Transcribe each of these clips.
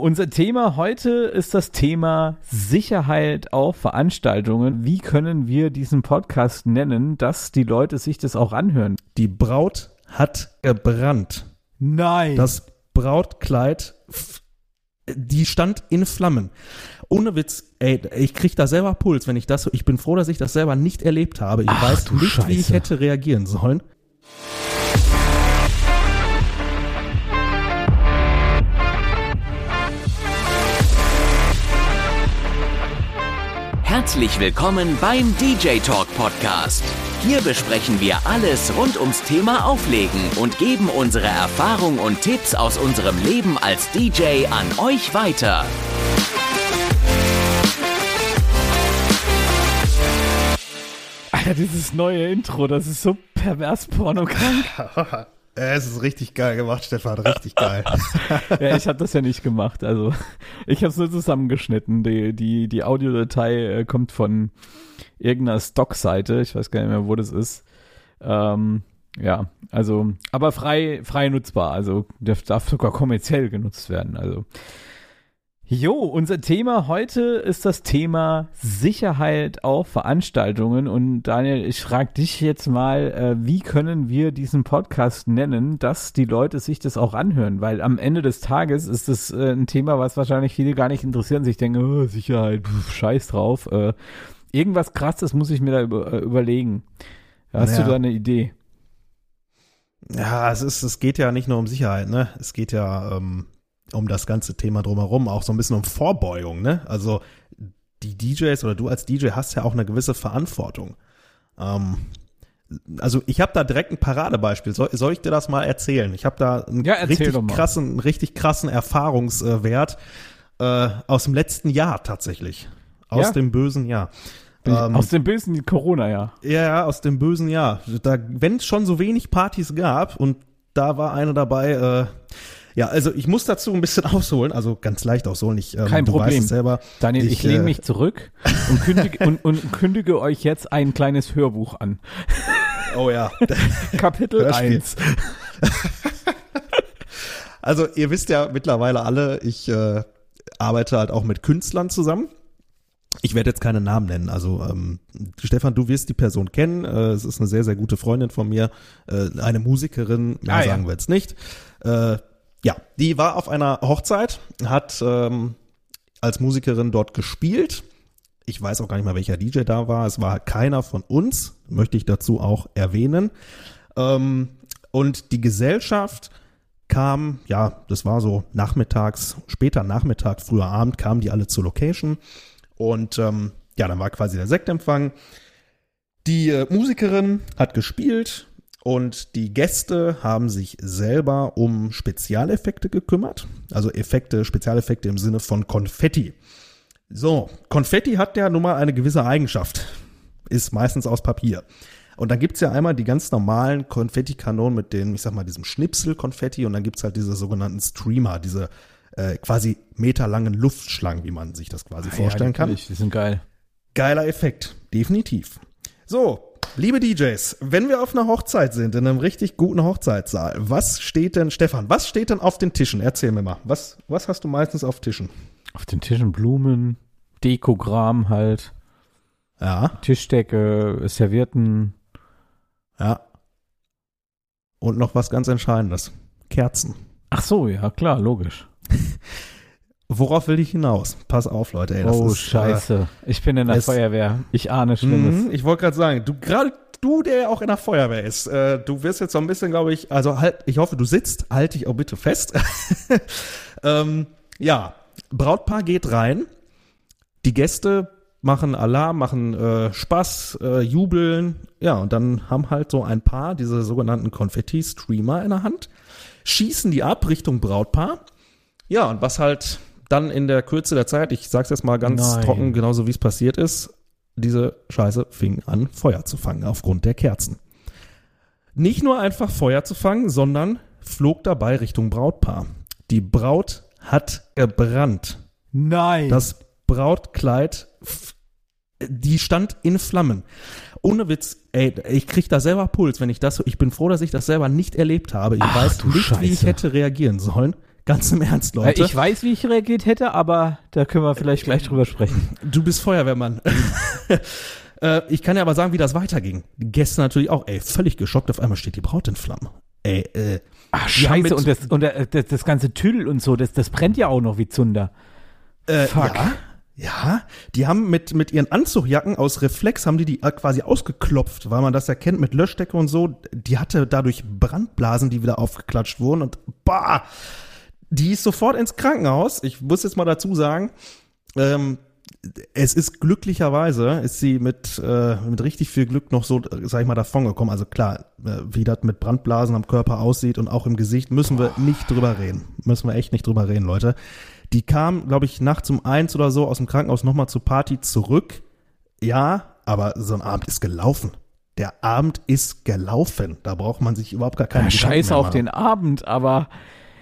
Unser Thema heute ist das Thema Sicherheit auf Veranstaltungen. Wie können wir diesen Podcast nennen, dass die Leute sich das auch anhören? Die Braut hat gebrannt. Nein. Das Brautkleid, die stand in Flammen. Ohne Witz, ey, ich krieg da selber Puls, wenn ich das so, ich bin froh, dass ich das selber nicht erlebt habe. Ich Ach, weiß nicht, Scheiße. wie ich hätte reagieren sollen. Herzlich willkommen beim DJ Talk Podcast. Hier besprechen wir alles rund ums Thema Auflegen und geben unsere Erfahrung und Tipps aus unserem Leben als DJ an euch weiter. Alter, dieses neue Intro, das ist so pervers pornokrank. Es ist richtig geil gemacht, Stefan, richtig geil. ja, ich habe das ja nicht gemacht. Also ich habe es nur zusammengeschnitten. Die, die, die Audiodatei äh, kommt von irgendeiner Stockseite. Ich weiß gar nicht mehr, wo das ist. Ähm, ja, also, aber frei, frei nutzbar. Also darf, darf sogar kommerziell genutzt werden. Also Jo, unser Thema heute ist das Thema Sicherheit auf Veranstaltungen. Und Daniel, ich frage dich jetzt mal, äh, wie können wir diesen Podcast nennen, dass die Leute sich das auch anhören? Weil am Ende des Tages ist das äh, ein Thema, was wahrscheinlich viele gar nicht interessieren. Sich denken, oh, Sicherheit, pf, scheiß drauf. Äh, irgendwas krasses muss ich mir da über, äh, überlegen. Hast Ja. du da eine Idee? Ja, es ist, es geht ja nicht nur um Sicherheit, ne? Es geht ja ähm, um das ganze Thema drumherum, auch so ein bisschen um Vorbeugung, ne? Also die DJs oder du als DJ hast ja auch eine gewisse Verantwortung. Ähm, also ich habe da direkt ein Paradebeispiel. Soll, soll ich dir das mal erzählen? Ich habe da einen Ja, richtig krassen, einen richtig krassen Erfahrungswert äh, aus dem letzten Jahr tatsächlich. Aus Ja? dem bösen Jahr. Ähm, Aus dem bösen Corona-Jahr. ja, ja, aus dem bösen Jahr. Da, wenn es schon so wenig Partys gab und da war eine dabei, äh, ja, also ich muss dazu ein bisschen ausholen, also ganz leicht ausholen. Ich, ähm, Kein du Problem. Weißt es selber. Daniel, ich, Ich, lehne äh, mich zurück und kündige, und, und kündige euch jetzt ein kleines Hörbuch an. Oh ja. Kapitel Hörspiel. 1. Also ihr wisst ja mittlerweile alle, ich äh, arbeite halt auch mit Künstlern zusammen. Ich werde jetzt keine Namen nennen. Also ähm, Stefan, du wirst die Person kennen. Äh, es ist eine sehr, sehr gute Freundin von mir, äh, eine Musikerin. Mehr Ah, ja. sagen wir jetzt nicht. Äh, ja, die war auf einer Hochzeit, hat ähm, als Musikerin dort gespielt. Ich weiß auch gar nicht mal, welcher DJ da war. Es war keiner von uns, möchte ich dazu auch erwähnen. Ähm, und die Gesellschaft kam, ja, das war so nachmittags, später Nachmittag, früher Abend, kamen die alle zur Location. Und ähm, ja, dann war quasi der Sektempfang. Die äh, Musikerin hat gespielt und die Gäste haben sich selber um Spezialeffekte gekümmert. Also Effekte, Spezialeffekte im Sinne von Konfetti. So, Konfetti hat ja nun mal eine gewisse Eigenschaft. Ist meistens aus Papier. Und dann gibt's ja einmal die ganz normalen Konfettikanonen mit den, ich sag mal, diesem Schnipsel-Konfetti und dann gibt's halt diese sogenannten Streamer, diese äh, quasi meterlangen Luftschlangen, wie man sich das quasi vorstellen kann. Die sind geil. Geiler Effekt, definitiv. So, liebe DJs, wenn wir auf einer Hochzeit sind, in einem richtig guten Hochzeitssaal, was steht denn, Stefan, was steht denn auf den Tischen? Erzähl mir mal, was, was hast du meistens auf Tischen? Auf den Tischen Blumen, Dekogramm halt, Ja, Tischdecke, Servietten. ja. Und noch was ganz Entscheidendes. Kerzen. Ach so, ja, klar, logisch. Worauf will ich hinaus? Pass auf, Leute. Ey, das oh, ist, scheiße. ich bin in der es- Feuerwehr. Ich ahne Äh, Schlimmes. mhm, ich wollte gerade sagen, du gerade du, der auch in der Feuerwehr ist, äh, du wirst jetzt so ein bisschen, glaube ich, also halt, ich hoffe, du sitzt, halt dich auch bitte fest. ähm, ja, Brautpaar geht rein, die Gäste machen Alarm, machen äh, Spaß, äh, jubeln, ja, und dann haben halt so ein paar diese sogenannten Konfetti-Streamer in der Hand, schießen die ab Richtung Brautpaar. Ja, und was halt dann in der Kürze der Zeit, ich sag's jetzt mal ganz Nein. trocken, genauso wie es passiert ist, diese Scheiße fing an, Feuer zu fangen aufgrund der Kerzen. Nicht nur einfach Feuer zu fangen, sondern flog dabei Richtung Brautpaar. Die Braut hat gebrannt. Nein. Das Brautkleid, die stand in Flammen. Ohne Witz, ey, ich krieg da selber Puls, wenn ich das so, ich bin froh, dass ich das selber nicht erlebt habe. Ich Ach, weiß nicht, wie ich Scheiße. hätte reagieren sollen. Ganz im Ernst, Äh, Leute. Ich weiß, wie ich reagiert hätte, aber da können wir vielleicht gleich drüber sprechen. Du bist Feuerwehrmann. äh, ich kann ja aber sagen, wie das weiterging. Gäste natürlich auch, ey, völlig geschockt. Auf einmal steht die Braut in Flammen. Ey, äh, Ach, scheiße. Und, das, und das, das ganze Tüll und so, das, das brennt ja auch noch wie Zunder. äh, Fuck. ja, ja, die haben mit, mit ihren Anzugjacken aus Reflex, haben die die äh, quasi ausgeklopft, weil man das ja kennt mit Löschdecke und so. Die hatte dadurch Brandblasen, die wieder aufgeklatscht wurden und bah, die ist sofort ins Krankenhaus. Ich muss jetzt mal dazu sagen, ähm, es ist glücklicherweise, ist sie mit, äh, mit richtig viel Glück noch so, sag ich mal, davongekommen. Also klar, äh, wie das mit Brandblasen am Körper aussieht und auch im Gesicht, müssen wir nicht drüber reden. Müssen wir echt nicht drüber reden, Leute. Die kam, glaube ich, nachts um eins oder so aus dem Krankenhaus nochmal zur Party zurück. Ja, aber so ein Abend ist gelaufen. Der Abend ist gelaufen. Da braucht man sich überhaupt gar keine Ja, scheiße auf den Abend, aber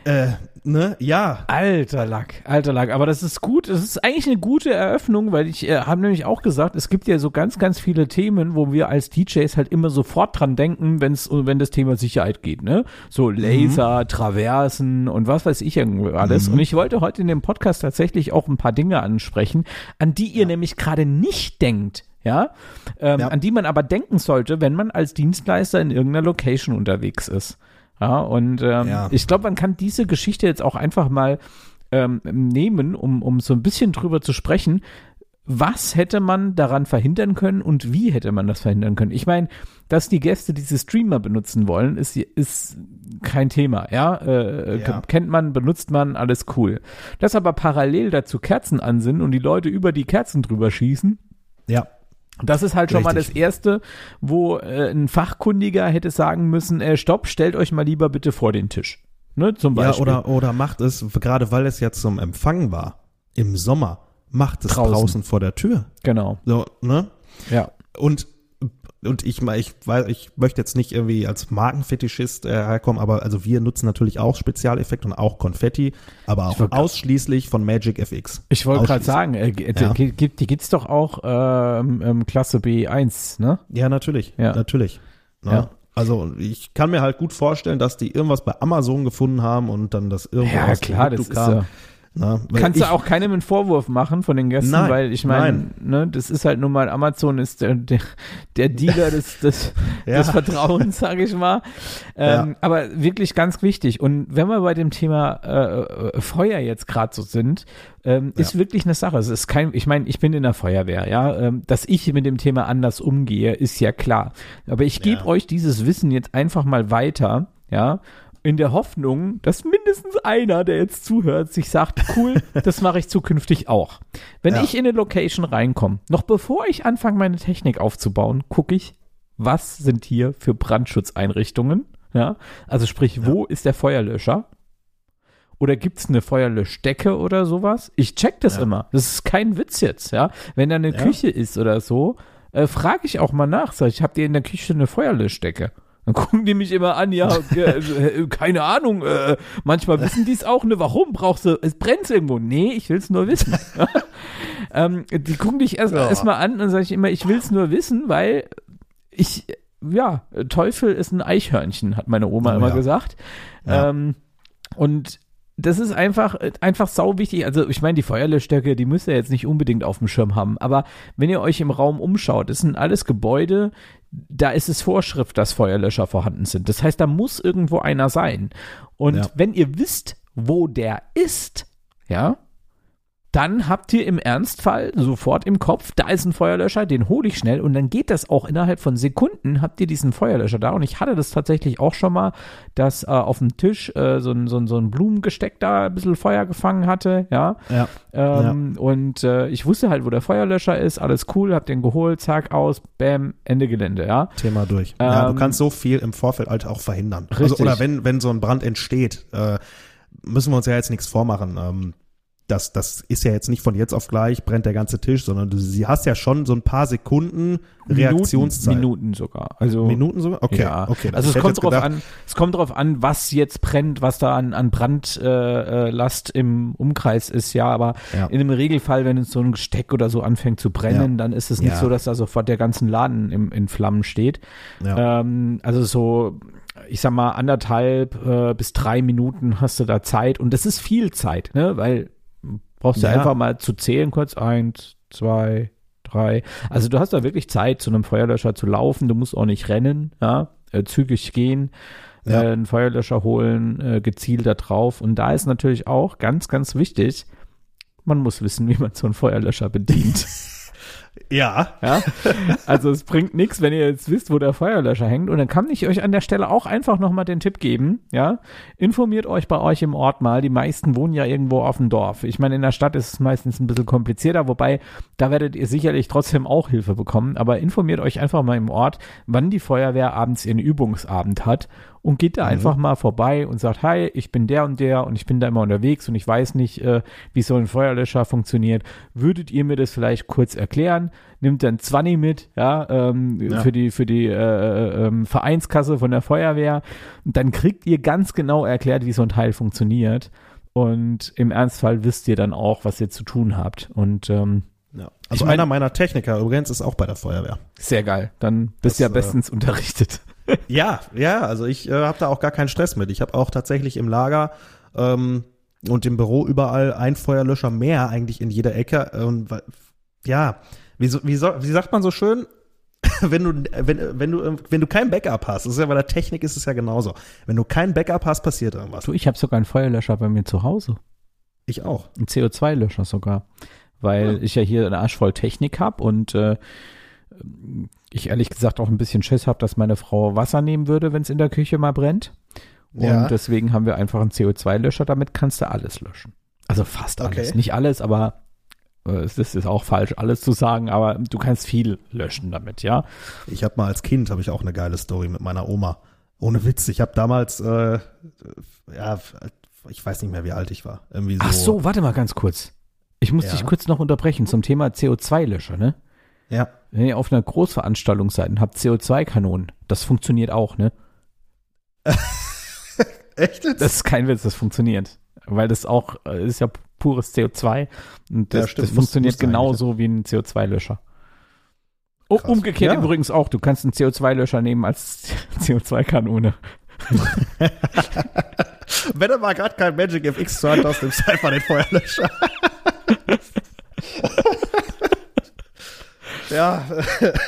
Äh, ne, ja, alter Lack, alter Lack. Aber das ist gut. Es ist eigentlich eine gute Eröffnung, weil ich äh, habe nämlich auch gesagt, es gibt ja so ganz, ganz viele Themen, wo wir als DJs halt immer sofort dran denken, wenn's, wenn das Thema Sicherheit geht, ne? So Laser, Traversen und was weiß ich irgendwie alles. Und ich wollte heute in dem Podcast tatsächlich auch ein paar Dinge ansprechen, an die ihr nämlich gerade nicht denkt. Ja, ähm, Ja. an die man aber denken sollte, wenn man als Dienstleister in irgendeiner Location unterwegs ist. Ja, und ähm, Ja. ich glaube, man kann diese Geschichte jetzt auch einfach mal ähm, nehmen, um, um so ein bisschen drüber zu sprechen. Was hätte man daran verhindern können und wie hätte man das verhindern können? Ich meine, dass die Gäste diese Streamer benutzen wollen, ist, ist kein Thema, ja? Äh, Ja. Kennt man, benutzt man, alles cool. Dass aber parallel dazu Kerzen an sind und die Leute über die Kerzen drüber schießen, ja, das ist halt schon mal Richtig. das Erste, wo äh, ein Fachkundiger hätte sagen müssen, äh, stopp, stellt euch mal lieber bitte vor den Tisch. Ne, zum Ja, Beispiel. oder, oder macht es, gerade weil es jetzt zum Empfang war, im Sommer, macht es Draußen. draußen, vor der Tür. Genau, So, ne? ja. Und, und ich, ich weiß, ich möchte jetzt nicht irgendwie als Markenfetischist äh, herkommen, aber also wir nutzen natürlich auch Spezialeffekte und auch Konfetti, aber auch ausschließlich von Magic FX. Ich wollte gerade sagen, äh, Ja. die, gibt, die gibt's doch auch ähm, ähm, Klasse B1, ne? Ja, natürlich. Ja. Natürlich. Ne? Ja. Also ich kann mir halt gut vorstellen, dass die irgendwas bei Amazon gefunden haben und dann das irgendwo Ja, aus klar, dem das Produkto ist ja. Ne? Weil Kannst ich, du auch keinem einen Vorwurf machen von den Gästen, Nein, weil ich meine, ne, das ist halt nun mal, Amazon ist der, der, der Dealer des, des, Ja. des Vertrauens, sage ich mal. Ähm, Aber wirklich ganz wichtig. Und wenn wir bei dem Thema äh, Feuer jetzt gerade so sind, ähm, ist wirklich eine Sache. Es ist kein, ich meine, ich bin in der Feuerwehr, ja. Ähm, dass ich mit dem Thema anders umgehe, ist ja klar. Aber ich gebe Ja. euch dieses Wissen jetzt einfach mal weiter, ja. In der Hoffnung, dass mindestens einer, der jetzt zuhört, sich sagt, cool, das mache ich zukünftig auch. Wenn Ja. ich in eine Location reinkomme, noch bevor ich anfange, meine Technik aufzubauen, gucke ich, was sind hier für Brandschutzeinrichtungen? Ja, also sprich, wo ist der Feuerlöscher? Oder gibt's eine Feuerlöschdecke oder sowas? Ich check das Ja. immer. Das ist kein Witz jetzt, ja. Wenn da eine Ja. Küche ist oder so, äh, frage ich auch mal nach. Sag ich, habt ihr in der Küche eine Feuerlöschdecke? Dann gucken die mich immer an, ja, äh, keine Ahnung, äh, manchmal wissen die es auch, ne, warum brauchst du, es brennt irgendwo. Nee, ich will's nur wissen. ähm, die gucken dich erst, Ja. erst an und sage ich immer, ich will's nur wissen, weil ich, ja, Teufel ist ein Eichhörnchen, hat meine Oma Oh immer ja. gesagt. Ja. Ähm, und das ist einfach, einfach sau wichtig. Also, ich meine, die Feuerlöschstärke, die müsst ihr jetzt nicht unbedingt auf dem Schirm haben. Aber wenn ihr euch im Raum umschaut, das sind alles Gebäude, da ist es Vorschrift, dass Feuerlöscher vorhanden sind. Das heißt, da muss irgendwo einer sein. Und Ja. wenn ihr wisst, wo der ist, ja, dann habt ihr im Ernstfall sofort im Kopf, da ist ein Feuerlöscher, den hole ich schnell und dann geht das auch innerhalb von Sekunden, habt ihr diesen Feuerlöscher da. Und ich hatte das tatsächlich auch schon mal, dass äh, auf dem Tisch äh, so, ein, so, ein, so ein Blumengesteck da ein bisschen Feuer gefangen hatte, ja. Ja. Ähm, Und äh, ich wusste halt, wo der Feuerlöscher ist, alles cool, hab den geholt, zack, aus, bam, Ende Gelände, ja. Thema durch. ja, du Ähm, kannst so viel im Vorfeld halt auch verhindern. Richtig. Also, oder wenn, wenn so ein Brand entsteht, äh, müssen wir uns ja jetzt nichts vormachen. Ähm, das, das ist ja jetzt nicht von jetzt auf gleich brennt der ganze Tisch, sondern du sie hast ja schon so ein paar Sekunden Reaktionszeit. Minuten, Minuten sogar. Also Minuten sogar? Okay, ja. okay. Also es kommt drauf jetzt an, es kommt drauf an, was jetzt brennt, was da an, an Brandlast äh, Last im Umkreis ist, ja, aber Ja. in einem Regelfall, wenn es so ein Gesteck oder so anfängt zu brennen, dann ist es nicht Ja. so, dass da sofort der ganzen Laden im, in Flammen steht. Ja. Ähm, also so, ich sag mal, anderthalb äh, bis drei Minuten hast du da Zeit und das ist viel Zeit, ne? Weil brauchst du Ja. einfach mal zu zählen, kurz eins, zwei, drei. Also du hast da wirklich Zeit, zu einem Feuerlöscher zu laufen. Du musst auch nicht rennen, ja, äh, zügig gehen, Ja. äh, einen Feuerlöscher holen, äh, gezielt da drauf. Und da ist natürlich auch ganz, ganz wichtig, man muss wissen, wie man so einen Feuerlöscher bedient. ja. Ja, also es bringt nichts, wenn ihr jetzt wisst, wo der Feuerlöscher hängt. Und dann kann ich euch an der Stelle auch einfach nochmal den Tipp geben, ja. Informiert euch bei euch im Ort mal. Die meisten wohnen ja irgendwo auf dem Dorf. Ich meine, in der Stadt ist es meistens ein bisschen komplizierter, wobei da werdet ihr sicherlich trotzdem auch Hilfe bekommen. Aber informiert euch einfach mal im Ort, wann die Feuerwehr abends ihren Übungsabend hat und geht da einfach mal vorbei und sagt, hi, ich bin der und der und ich bin da immer unterwegs und ich weiß nicht, äh, wie so ein Feuerlöscher funktioniert. Würdet ihr mir das vielleicht kurz erklären? Nimmt dann 20 mit, ja, ähm, Ja. für die, für die äh, äh, ähm, Vereinskasse von der Feuerwehr. Und dann kriegt ihr ganz genau erklärt, wie so ein Teil funktioniert. Und im Ernstfall wisst ihr dann auch, was ihr zu tun habt. Und ähm, ja. Also Ich mein- einer meiner Techniker übrigens ist auch bei der Feuerwehr. sehr geil. Dann bist du ja äh, bestens unterrichtet. Ja, ja, also ich äh, habe da auch gar keinen Stress mit. Ich habe auch tatsächlich im Lager ähm, und im Büro überall ein Feuerlöscher mehr eigentlich in jeder Ecke. Und weil- ja, wie, so, wie, so, wie sagt man so schön? wenn du wenn wenn du wenn du kein Backup hast, das ist ja bei der Technik ist es ja genauso. Wenn du kein Backup hast, passiert irgendwas. Du, ich habe sogar einen Feuerlöscher bei mir zu Hause. Ich auch. Ein CO2-Löscher sogar. Weil Ja. ich ja hier eine Arsch voll Technik habe und äh, ich ehrlich gesagt auch ein bisschen Schiss habe, dass meine Frau Wasser nehmen würde, wenn es in der Küche mal brennt. Und Ja. deswegen haben wir einfach einen CO2-Löscher, damit kannst du alles löschen. Also fast alles. Okay. Nicht alles, aber äh, es ist, ist auch falsch, alles zu sagen, aber du kannst viel löschen damit, ja. Ich habe mal als Kind habe ich auch eine geile Story mit meiner Oma. Ohne Witz, ich habe damals äh, ja, ich weiß nicht mehr, wie alt ich war. Irgendwie so. Ach so, warte mal ganz kurz. Ich muss Ja. dich kurz noch unterbrechen zum Thema CO2-Löscher, ne? Ja. Wenn ihr auf einer Großveranstaltung seid und habt CO2-Kanonen, das funktioniert auch, ne? Echt jetzt? Das ist kein Witz, das funktioniert. Weil das auch, äh, ist ja pures CO2 und Ja, das, stimmt, das muss- funktioniert muss sein, genauso wie ein CO2-Löscher. Oh, umgekehrt Ja. übrigens auch, du kannst einen CO2-Löscher nehmen als CO2-Kanone. Wenn du mal gerade kein Magic FX Hand hast, nimmst du einfach den Feuerlöscher. Ja,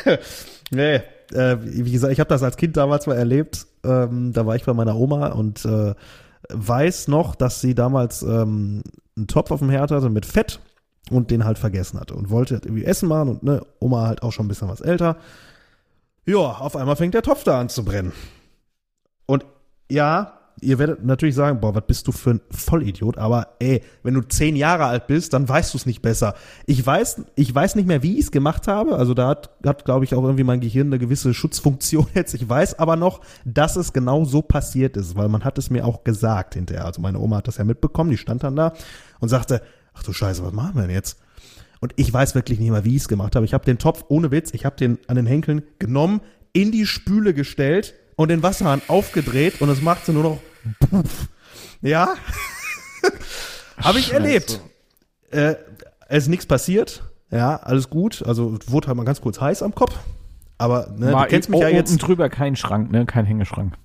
nee, äh, wie gesagt, ich habe das als Kind damals mal erlebt. Ähm, da war ich bei meiner Oma und äh, weiß noch, dass sie damals ähm, einen Topf auf dem Herd hatte mit Fett und den halt vergessen hatte und wollte halt irgendwie Essen machen und ne, Oma halt auch schon ein bisschen was älter. Ja, auf einmal fängt der Topf da an zu brennen. Und ja, ihr werdet natürlich sagen, boah, was bist du für ein Vollidiot, aber ey, wenn du zehn Jahre alt bist, dann weißt du es nicht besser. Ich weiß, ich weiß nicht mehr, wie ich es gemacht habe. Also da hat, hat glaube ich, auch irgendwie mein Gehirn eine gewisse Schutzfunktion jetzt. Ich weiß aber noch, dass es genau so passiert ist, weil man hat es mir auch gesagt hinterher. Also meine Oma hat das ja mitbekommen, die stand dann da und sagte, ach du Scheiße, was machen wir denn jetzt? Und ich weiß wirklich nicht mehr, wie ich es gemacht habe. Ich habe den Topf, ohne Witz, ich habe den an den Henkeln genommen, in die Spüle gestellt und den Wasserhahn aufgedreht und es machte nur noch Puff. Ja. habe ich erlebt. Äh, es ist nichts passiert. Ja, alles gut. Also wurde halt mal ganz kurz heiß am Kopf. Aber ne, War du kennst mich ja jetzt. drüber kein Schrank, ne? Kein Hängeschrank.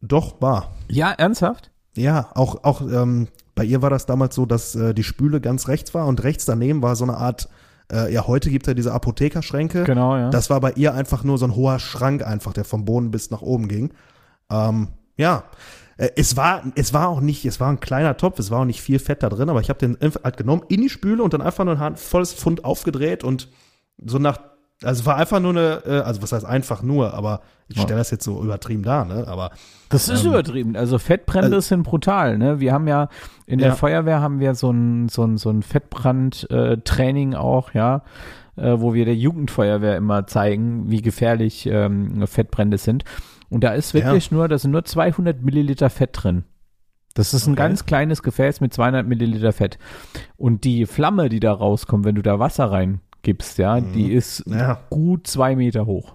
Doch, war. Ja, ernsthaft? Ja, auch, auch ähm, bei ihr war das damals so, dass äh, die Spüle ganz rechts war und rechts daneben war so eine Art, äh, ja, heute gibt es ja diese Apothekerschränke. Genau, ja. Das war bei ihr einfach nur so ein hoher Schrank einfach, der vom Boden bis nach oben ging. Ähm, ja, Äh, es war, es war auch nicht, es war ein kleiner Topf, es war auch nicht viel Fett da drin, aber ich habe den halt genommen in die Spüle und dann einfach nur ein volles Pfund aufgedreht und so nach, also war einfach nur eine, äh, also was heißt einfach nur, aber ich Ja. stelle das jetzt so übertrieben dar, ne? Aber Das ist Ähm, übertrieben. Also Fettbrände also- sind brutal. Ne? Wir haben ja in der Ja. Feuerwehr haben wir so ein so ein so ein Fettbrand-Training auch, ja, äh, wo wir der Jugendfeuerwehr immer zeigen, wie gefährlich ähm, Fettbrände sind. Und da ist wirklich nur, da sind nur 200 Milliliter Fett drin. Das ist ein Okay. ganz kleines Gefäß mit 200 Milliliter Fett. Und die Flamme, die da rauskommt, wenn du da Wasser reingibst, ja, Mhm. die ist Ja. gut zwei Meter hoch.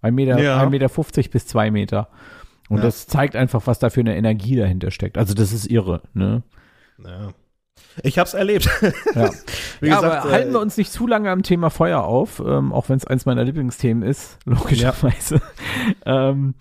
Ein Meter, Ja. ein Meter 50 bis zwei Meter. Und Ja. das zeigt einfach, was da für eine Energie dahinter steckt. Also das ist irre, ne? ja. Ich hab's erlebt. Ja. Wie ja, gesagt, aber äh, halten wir uns nicht zu lange am Thema Feuer auf, ähm, auch wenn es eins meiner Lieblingsthemen ist, logischerweise. ähm,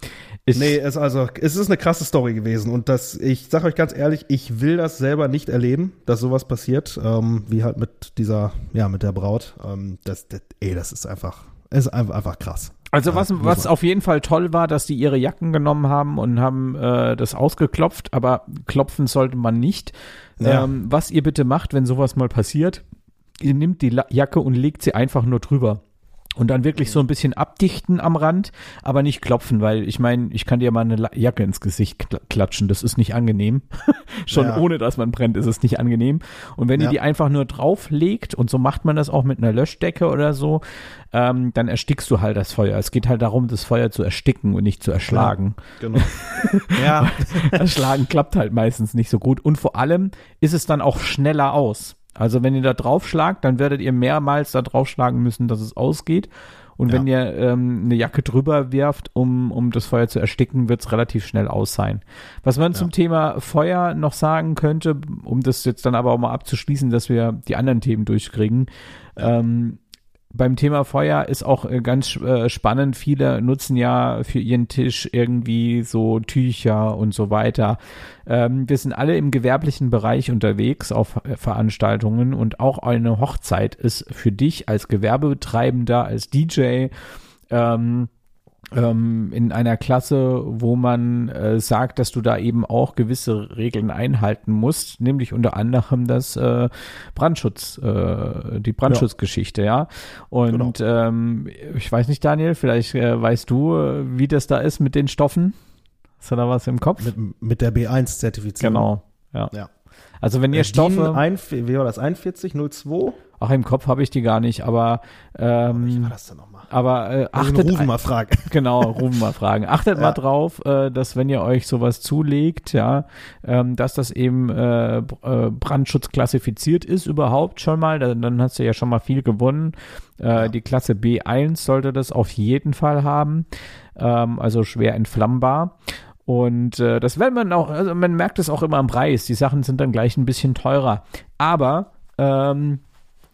ich, Nee, es also es ist eine krasse Story gewesen und das ich sag euch ganz ehrlich, ich will das selber nicht erleben, dass sowas passiert, ähm, wie halt mit dieser ja, mit der Braut. Ähm, das, das ey, das ist einfach ist einfach, einfach krass. Also Ja, was, auf jeden Fall toll war, dass die ihre Jacken genommen haben und haben äh, das ausgeklopft, aber klopfen sollte man nicht. Ja. Ähm, was ihr bitte macht, wenn sowas mal passiert, ihr nehmt die Jacke und legt sie einfach nur drüber. Und dann wirklich so ein bisschen abdichten am Rand, aber nicht klopfen, weil ich meine, ich kann dir mal eine Jacke ins Gesicht kl klatschen, das ist nicht angenehm. Schon Ja. ohne, dass man brennt, ist es nicht angenehm. Und wenn ihr Ja. die einfach nur drauflegt, und so macht man das auch mit einer Löschdecke oder so, ähm, dann erstickst du halt das Feuer. Es geht halt darum, das Feuer zu ersticken und nicht zu erschlagen. Genau. ja, Erschlagen klappt halt meistens nicht so gut. Und vor allem ist es dann auch schneller aus. Also wenn ihr da draufschlagt, dann werdet ihr mehrmals da draufschlagen müssen, dass es ausgeht. Und Ja. wenn ihr ähm, eine Jacke drüber werft, um, um das Feuer zu ersticken, wird es relativ schnell aus sein. Was man zum Thema Feuer noch sagen könnte, um das jetzt dann aber auch mal abzuschließen, dass wir die anderen Themen durchkriegen. Ähm, beim Thema Feuer ist auch äh, ganz äh, spannend. Viele nutzen ja für ihren Tisch irgendwie so Tücher und so weiter. Ähm, wir sind alle im gewerblichen Bereich unterwegs auf äh, Veranstaltungen und auch eine Hochzeit ist für dich als Gewerbebetreibender, als DJ, ähm, ähm, in einer Klasse, wo man äh, sagt, dass du da eben auch gewisse Regeln einhalten musst, nämlich unter anderem das äh, Brandschutz, äh, die Brandschutzgeschichte, ja. Und ähm, ich weiß nicht, Daniel, vielleicht äh, weißt du, äh, wie das da ist mit den Stoffen. Hast du da was im Kopf? mit, mit der B1-Zertifizierung. genau, ja. Ja. Also wenn ihr Äh, Stoffe, ein, wie war das? 4102? ach im Kopf habe ich die gar nicht, aber Wie ähm, war das denn nochmal? Aber äh, Also achtet Rufen mal fragen. Genau, rufen mal fragen. Achtet mal Ja. drauf, äh, dass wenn ihr euch sowas zulegt, ja, ähm, dass das eben äh, äh, Brandschutz klassifiziert ist überhaupt schon mal. Dann, dann hast du ja schon mal viel gewonnen. Äh, Ja. Die Klasse B1 sollte das auf jeden Fall haben. Ähm, also schwer entflammbar. Und äh, das wenn man auch, also man merkt es auch immer am Preis. Die Sachen sind dann gleich ein bisschen teurer. Aber ähm,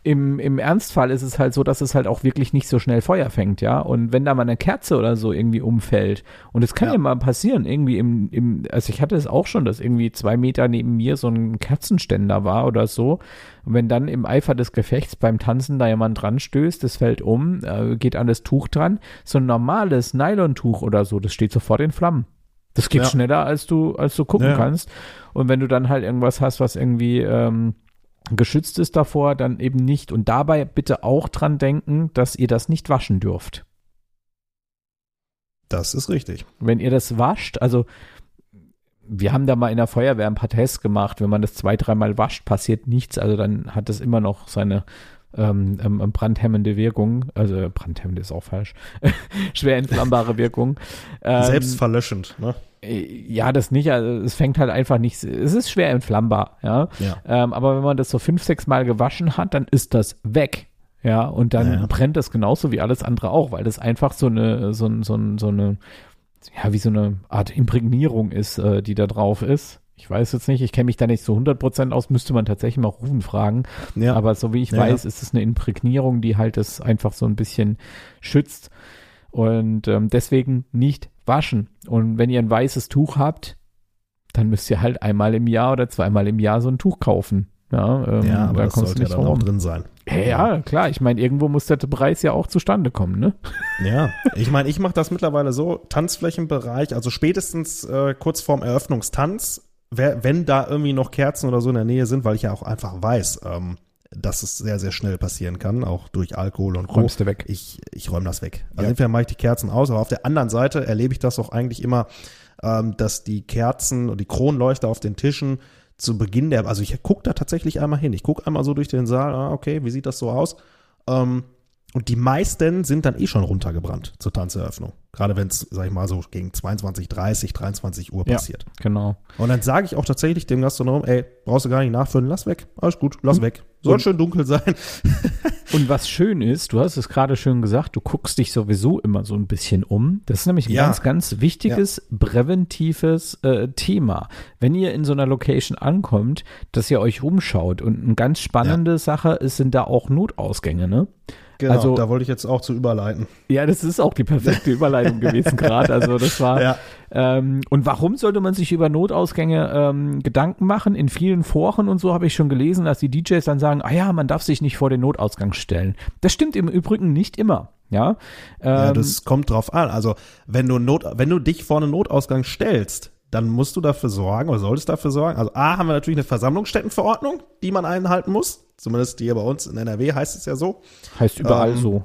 im, im Ernstfall ist es halt so, dass es halt auch wirklich nicht so schnell Feuer fängt, ja. Und wenn da mal eine Kerze oder so irgendwie umfällt, und es kann ja, Ja. mal passieren, irgendwie im, im, also ich hatte es auch schon, dass irgendwie zwei Meter neben mir so ein Kerzenständer war oder so. Und wenn dann im Eifer des Gefechts beim Tanzen da jemand dran stößt, das fällt um, äh, geht an das Tuch dran, so ein normales Nylontuch oder so, das steht sofort in Flammen. Das geht Ja. schneller, als du, als du gucken Ja. kannst. Und wenn du dann halt irgendwas hast, was irgendwie ähm, geschützt ist davor, dann eben nicht. Und dabei bitte auch dran denken, dass ihr das nicht waschen dürft. Das ist richtig. Wenn ihr das wascht, also wir haben da mal in der Feuerwehr ein paar Tests gemacht, wenn man das zwei, dreimal wascht, passiert nichts, also dann hat das immer noch seine ähm, ähm, brandhemmende Wirkung, also brandhemmend ist auch falsch, schwer entflammbare Wirkung. Ähm, Selbstverlöschend, ne? äh, Ja, das nicht, also es fängt halt einfach nicht, es ist schwer entflammbar, ja. Ja. Ähm, aber wenn man das so fünf, sechs Mal gewaschen hat, dann ist das weg. Ja, und dann Ja. brennt das genauso wie alles andere auch, weil das einfach so eine, so, so, so eine, ja, wie so eine Art Imprägnierung ist, äh, die da drauf ist. Ich weiß jetzt nicht, ich kenne mich da nicht so 100% aus, müsste man tatsächlich mal rufen fragen. Ja. Aber so wie ich Ja, weiß, ist es eine Imprägnierung, die halt das einfach so ein bisschen schützt. Und ähm, deswegen nicht waschen. Und wenn ihr ein weißes Tuch habt, dann müsst ihr halt einmal im Jahr oder zweimal im Jahr so ein Tuch kaufen. Ja, ähm, ja, aber da das sollte du ja nicht dann auch drin sein. Ja, klar. Ich meine, irgendwo muss der Preis ja auch zustande kommen, ne? Ja, ich meine, ich mache das mittlerweile so, Tanzflächenbereich, also spätestens äh, kurz vorm Eröffnungstanz, wenn da irgendwie noch Kerzen oder so in der Nähe sind, weil ich ja auch einfach weiß, ähm, dass es sehr, sehr schnell passieren kann, auch durch Alkohol und Co. Räumst du weg. Ich, ich räume das weg. Also Ja. entweder mache ich die Kerzen aus, aber auf der anderen Seite erlebe ich das auch eigentlich immer, ähm, dass die Kerzen und die Kronleuchter auf den Tischen zu Beginn der, also ich gucke da tatsächlich einmal hin. Ich gucke einmal so durch den Saal, ah, okay, wie sieht das so aus? Ähm, und die meisten sind dann eh schon runtergebrannt zur Tanzeröffnung. Gerade wenn es, sag ich mal, so gegen 22, 30, 23 Uhr passiert. Ja, genau. Und dann sage ich auch tatsächlich dem Gastronom, ey, brauchst du gar nicht nachfüllen, lass weg. Alles gut, lass weg. Soll Und- schön dunkel sein. Und was schön ist, du hast es gerade schön gesagt, du guckst dich sowieso immer so ein bisschen um. Das ist nämlich ein Ja. ganz, ganz wichtiges, präventives äh, Thema. Wenn ihr in so einer Location ankommt, dass ihr euch umschaut. Und eine ganz spannende Sache ist, sind da auch Notausgänge, ne? Genau, Also- da wollte ich jetzt auch zu überleiten. Ja, das ist auch die perfekte Überleitung gewesen gerade. Also das war. Ja. Ähm, und warum sollte man sich über Notausgänge ähm, Gedanken machen? In vielen Foren und so habe ich schon gelesen, dass die DJs dann sagen, ah ja, man darf sich nicht vor den Notausgang stellen. Das stimmt im Übrigen nicht immer. Ja, Ja, ähm, das kommt drauf an. Also, wenn du Not, wenn du dich vor einen Notausgang stellst, dann musst du dafür sorgen oder solltest dafür sorgen. Also, A, haben wir natürlich eine Versammlungsstättenverordnung, die man einhalten muss. Zumindest hier bei uns in NRW heißt es ja so. heißt überall ähm, so.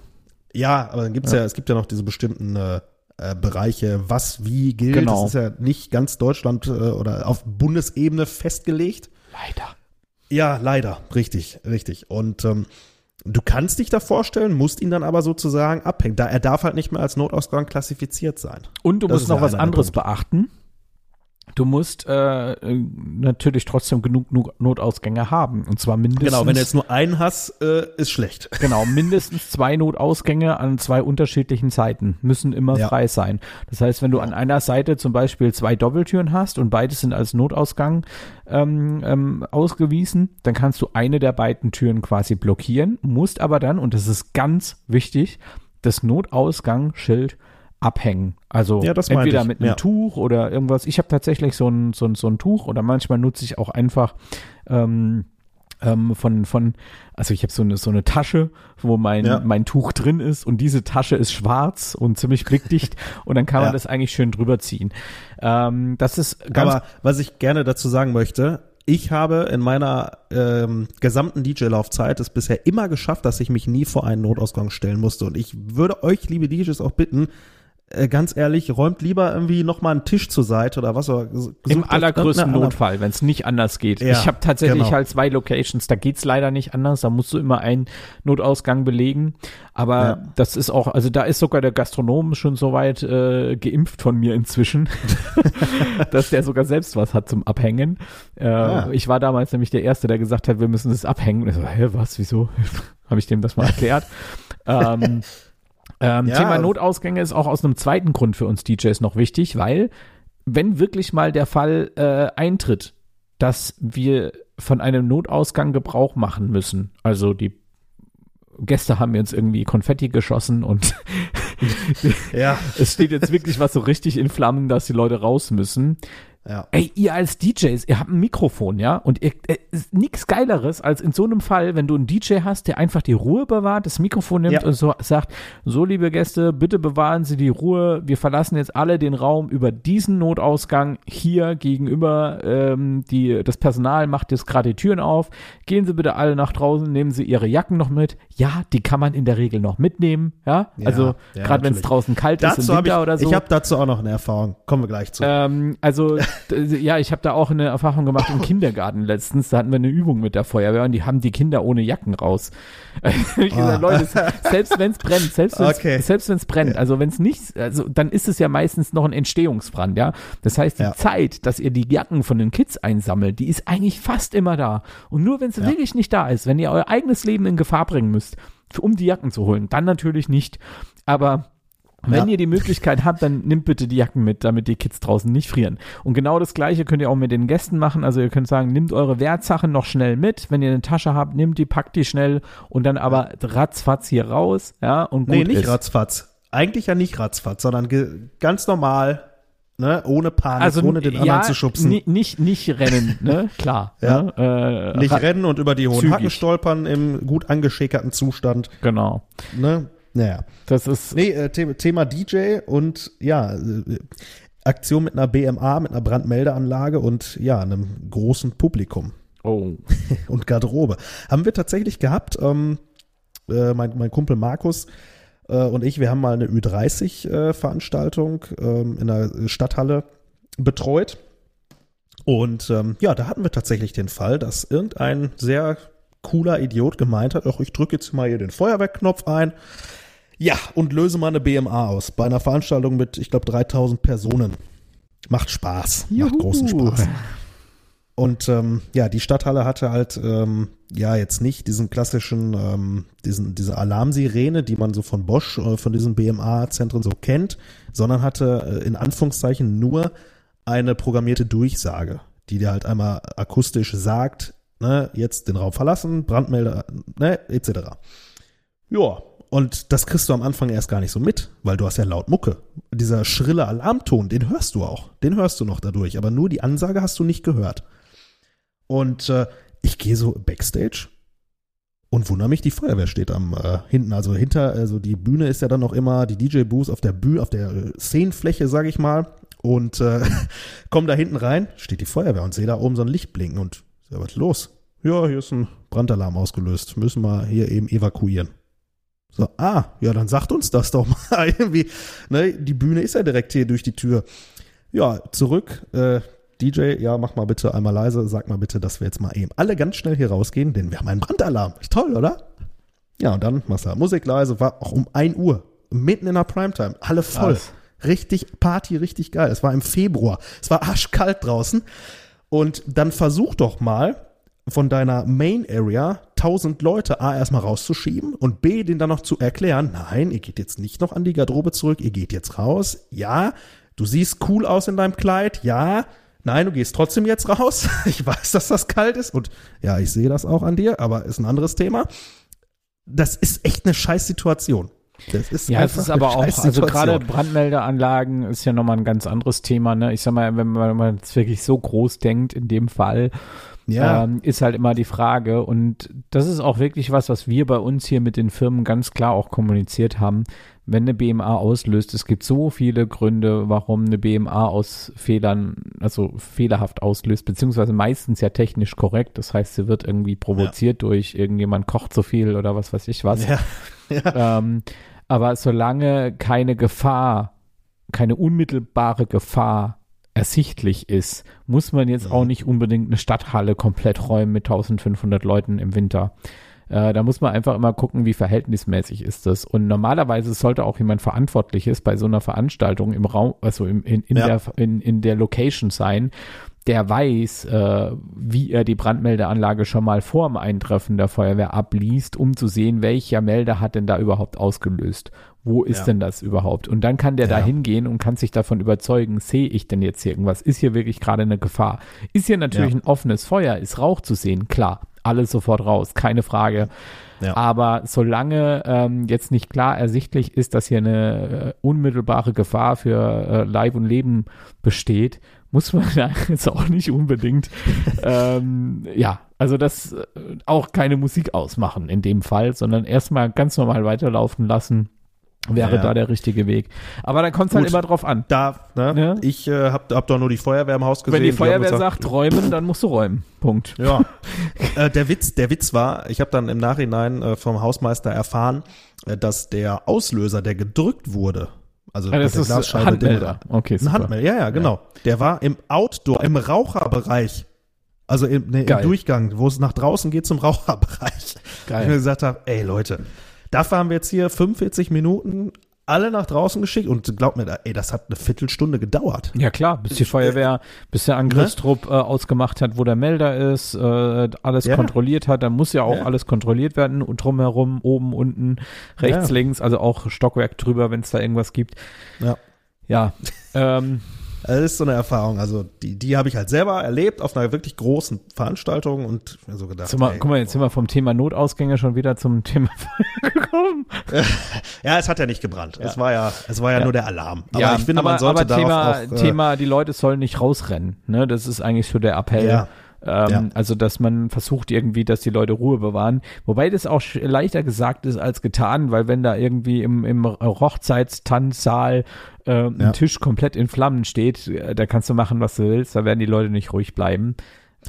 Ja, aber dann gibt's ja. es gibt ja noch diese bestimmten äh, äh, Bereiche, was wie gilt. Genau. Das ist ja nicht ganz Deutschland äh, oder auf Bundesebene festgelegt. Leider. Ja, leider, richtig, richtig. Und ähm, du kannst dich da vorstellen, musst ihn dann aber sozusagen abhängen. Da er darf halt nicht mehr als Notausgang klassifiziert sein. Und du Das musst noch ja was anderes Punkte. beachten. Du musst äh, natürlich trotzdem genug No- Notausgänge haben. Und zwar mindestens. Genau, wenn du jetzt nur einen hast, äh, ist schlecht. Genau, mindestens zwei Notausgänge an zwei unterschiedlichen Seiten müssen immer Ja. frei sein. Das heißt, wenn du an einer Seite zum Beispiel zwei Doppeltüren hast und beides sind als Notausgang ähm, ähm, ausgewiesen, dann kannst du eine der beiden Türen quasi blockieren, musst aber dann, und das ist ganz wichtig, das Notausgangsschild abhängen. Also Ja, entweder mit einem ja. Tuch oder irgendwas. Ich habe tatsächlich so ein, so, ein, so ein Tuch oder manchmal nutze ich auch einfach ähm, ähm, von, von, also ich habe so eine, so eine Tasche, wo mein, Ja. mein Tuch drin ist und diese Tasche ist schwarz und ziemlich blickdicht und dann kann man das eigentlich schön drüber ziehen. Ähm, das ist ganz, Aber was ich gerne dazu sagen möchte, ich habe in meiner ähm, gesamten DJ-Laufzeit es bisher immer geschafft, dass ich mich nie vor einen Notausgang stellen musste. Und ich würde euch, liebe DJs, auch bitten, ganz ehrlich, räumt lieber irgendwie nochmal einen Tisch zur Seite oder was. Oder im euch allergrößten Notfall, wenn es nicht anders geht. Ja, ich habe tatsächlich genau. halt zwei Locations, da geht's leider nicht anders, da musst du immer einen Notausgang belegen. Aber Ja. das ist auch, also da ist sogar der Gastronom schon soweit äh, geimpft von mir inzwischen, dass der sogar selbst was hat zum Abhängen. Äh, Ah. Ich war damals nämlich der Erste, der gesagt hat, wir müssen das abhängen. Und ich so, hä, was, wieso? habe ich dem das mal erklärt. ähm, ähm, Ja. Thema Notausgänge ist auch aus einem zweiten Grund für uns DJs noch wichtig, weil wenn wirklich mal der Fall äh, eintritt, dass wir von einem Notausgang Gebrauch machen müssen, also die Gäste haben jetzt irgendwie Konfetti geschossen und Ja, es steht jetzt wirklich was so richtig in Flammen, dass die Leute raus müssen. Ja. Ey, ihr als DJs, ihr habt ein Mikrofon, ja? Und ihr, äh, ist nichts Geileres als in so einem Fall, wenn du einen DJ hast, der einfach die Ruhe bewahrt, das Mikrofon nimmt Ja. und so sagt, so liebe Gäste, bitte bewahren Sie die Ruhe. Wir verlassen jetzt alle den Raum über diesen Notausgang hier gegenüber. Ähm, die, das Personal macht jetzt gerade die Türen auf. Gehen Sie bitte alle nach draußen, nehmen Sie Ihre Jacken noch mit. Ja, die kann man in der Regel noch mitnehmen, ja? Ja, also gerade wenn es draußen kalt ist Dazu im habe ich, Winter oder so. ich habe dazu auch noch eine Erfahrung. Kommen wir gleich zu. Ähm, also, ja, ich habe da auch eine Erfahrung gemacht im Kindergarten letztens. Da hatten wir eine Übung mit der Feuerwehr und die haben die Kinder ohne Jacken raus. ich gesagt, Leute, selbst wenn es brennt, selbst wenn es Ah. Okay. selbst wenn's brennt, also wenn es nicht, also dann ist es ja meistens noch ein Entstehungsbrand, ja. Das heißt, die Ja. Zeit, dass ihr die Jacken von den Kids einsammelt, die ist eigentlich fast immer da. Und nur wenn sie Ja. wirklich nicht da ist, wenn ihr euer eigenes Leben in Gefahr bringen müsst, um die Jacken zu holen, dann natürlich nicht. Aber wenn Ja. ihr die Möglichkeit habt, dann nimmt bitte die Jacken mit, damit die Kids draußen nicht frieren. Und genau das Gleiche könnt ihr auch mit den Gästen machen. Also ihr könnt sagen, nimmt eure Wertsachen noch schnell mit. Wenn ihr eine Tasche habt, nimmt die, packt die schnell und dann aber ratzfatz hier raus. Ja, und gut nee, nicht ist. ratzfatz. Eigentlich ja nicht ratzfatz, sondern ganz normal, ne, ohne Panik, Also ohne den ja, anderen zu schubsen. ni- Nicht, nicht rennen, ne? Klar. Ja. Ne? Äh, nicht rennen und über die hohen zügig. Hacken stolpern im gut angeschäkerten Zustand. Genau. Ne? Naja. Das ist Nee, äh, The Thema DJ und ja, äh, Aktion mit einer BMA, mit einer Brandmeldeanlage und ja, einem großen Publikum oh. und Garderobe. Haben wir tatsächlich gehabt. Ähm, äh, mein, mein Kumpel Markus äh, und ich, wir haben mal eine Ü30-Veranstaltung ähm, in der Stadthalle betreut. Und ähm, ja, da hatten wir tatsächlich den Fall, dass irgendein sehr cooler Idiot gemeint hat, ach, ich drücke jetzt mal hier den Feuerwerkknopf ein. Ja, und löse mal eine BMA aus. Bei einer Veranstaltung mit, ich glaube, 3000 Personen. Macht Spaß. Juhu. Macht großen Spaß. Und ähm, ja, die Stadthalle hatte halt ähm, ja jetzt nicht diesen klassischen, ähm, diesen, diese Alarmsirene, die man so von Bosch, äh, von diesen BMA-Zentren so kennt, sondern hatte äh, in Anführungszeichen nur eine programmierte Durchsage, die dir halt einmal akustisch sagt, ne, jetzt den Raum verlassen, Brandmelder, ne, etc. Ja, und das kriegst du am Anfang erst gar nicht so mit, weil du hast ja laut Mucke. Dieser schrille Alarmton, den hörst du auch. Den hörst du noch dadurch, aber nur die Ansage hast du nicht gehört. Und äh, ich gehe so backstage und wundere mich, die Feuerwehr steht am äh, hinten, also hinter, also die Bühne ist ja dann noch immer die DJ-Booth auf der Bühne, auf der äh, Szenenfläche, sag ich mal. Und äh, komm da hinten rein, steht die Feuerwehr und sehe da oben so ein Licht blinken und ja, was los? Ja, hier ist ein Brandalarm ausgelöst. Müssen wir hier eben evakuieren. So, ah, ja, dann sagt uns das doch mal irgendwie. Ne, die Bühne ist ja direkt hier durch die Tür. Ja, zurück. Äh, DJ, ja, mach mal bitte einmal leise, sag mal bitte, dass wir jetzt mal eben alle ganz schnell hier rausgehen, denn wir haben einen Brandalarm. Ist toll, oder? Ja, und dann machst du halt Musik leise, war auch um 1 Uhr, mitten in der Primetime, alle voll. Krass. Richtig Party, richtig geil. Es war im Februar, es war arschkalt draußen. Und dann versuch doch mal von deiner Main Area 1000 Leute A erstmal rauszuschieben und B den dann noch zu erklären, nein, ihr geht jetzt nicht noch an die Garderobe zurück, ihr geht jetzt raus. Ja, du siehst cool aus in deinem Kleid. Ja, nein, du gehst trotzdem jetzt raus. Ich weiß, dass das kalt ist und ja, ich sehe das auch an dir, aber ist ein anderes Thema. Das ist echt eine Scheißsituation. Das ist Ja, es ist aber auch, also gerade Brandmeldeanlagen ist ja nochmal ein ganz anderes Thema, ne? Ich sag mal, wenn man wenn man es wirklich so groß denkt, in dem Fall, ja, ähm, ist halt immer die Frage. Und das ist auch wirklich was, was wir bei uns hier mit den Firmen ganz klar auch kommuniziert haben. Wenn eine BMA auslöst, es gibt so viele Gründe, warum eine BMA aus Fehlern, also fehlerhaft auslöst, beziehungsweise meistens ja technisch korrekt. Das heißt, sie wird irgendwie provoziert durch irgendjemand kocht zu viel oder was weiß ich was. ja, ja, Ähm, aber solange keine Gefahr, keine unmittelbare Gefahr ersichtlich ist, muss man jetzt auch nicht unbedingt eine Stadthalle komplett räumen mit 1500 Leuten im Winter. Äh, da muss man einfach immer gucken, wie verhältnismäßig ist das. Und normalerweise sollte auch jemand Verantwortliches bei so einer Veranstaltung im Raum, also im, in, in, Ja. der, in, in der Location sein, der weiß, äh, wie er die Brandmeldeanlage schon mal vor dem Eintreffen der Feuerwehr abliest, um zu sehen, welcher Melder hat denn da überhaupt ausgelöst. Wo ist Ja. denn das überhaupt? Und dann kann der da Ja. hingehen und kann sich davon überzeugen, sehe ich denn jetzt hier irgendwas? Ist hier wirklich gerade eine Gefahr? Ist hier natürlich Ja. ein offenes Feuer, ist Rauch zu sehen? Klar, alles sofort raus, keine Frage. Ja. Aber solange ähm, jetzt nicht klar ersichtlich ist, dass hier eine äh, unmittelbare Gefahr für äh, Leib und Leben besteht, muss man da jetzt auch nicht unbedingt, ähm, ja, also das äh, auch keine Musik ausmachen in dem Fall, sondern erstmal ganz normal weiterlaufen lassen, wäre Ja. da der richtige Weg. Aber dann kommt es halt immer drauf an. da, ne? Ja. Ich äh, hab, hab doch nur die Feuerwehr im Haus gesehen. Wenn die Feuerwehr gesagt, sagt, räumen, dann musst du räumen. Punkt. Ja. äh, der Witz, der Witz war, ich habe dann im Nachhinein äh, vom Hausmeister erfahren, äh, dass der Auslöser, der gedrückt wurde, also Ja, das ist Glasscheibe, Handmelder. Okay, super. ein Handmelder, ja, ja, genau. Der war im Outdoor, im Raucherbereich. Also im, ne, im. Durchgang, wo es nach draußen geht zum Raucherbereich. Geil. Ich mir gesagt habe, ey Leute, dafür haben wir jetzt hier 45 Minuten alle nach draußen geschickt und glaubt mir, ey, das hat eine Viertelstunde gedauert. Ja klar, bis die Feuerwehr, bis der Angriffstrupp äh, ausgemacht hat, wo der Melder ist, äh, alles Ja. kontrolliert hat, dann muss ja auch Ja. alles kontrolliert werden und drumherum, oben, unten, rechts, Ja. links, also auch Stockwerk drüber, wenn es da irgendwas gibt. Ja. Ja, ähm, Das ist so eine Erfahrung. Also die, die habe ich halt selber erlebt auf einer wirklich großen Veranstaltung und mir so gedacht. wir, ey, guck mal, jetzt sind wir vom Thema Notausgänge schon wieder zum Thema Feuer gekommen. ja, es hat ja nicht gebrannt. Es war ja, es war ja, Ja. nur der Alarm. Aber ja, ich finde, aber, man sollte aber Thema, auch, äh, Thema, die Leute sollen nicht rausrennen. Ne? Das ist eigentlich so der Appell. Ja. Ähm, Ja. Also, dass man versucht irgendwie, dass die Leute Ruhe bewahren. Wobei das auch leichter gesagt ist als getan, weil wenn da irgendwie im, im Hochzeitstanzsaal äh, ein Ja. Tisch komplett in Flammen steht, äh, da kannst du machen, was du willst, da werden die Leute nicht ruhig bleiben.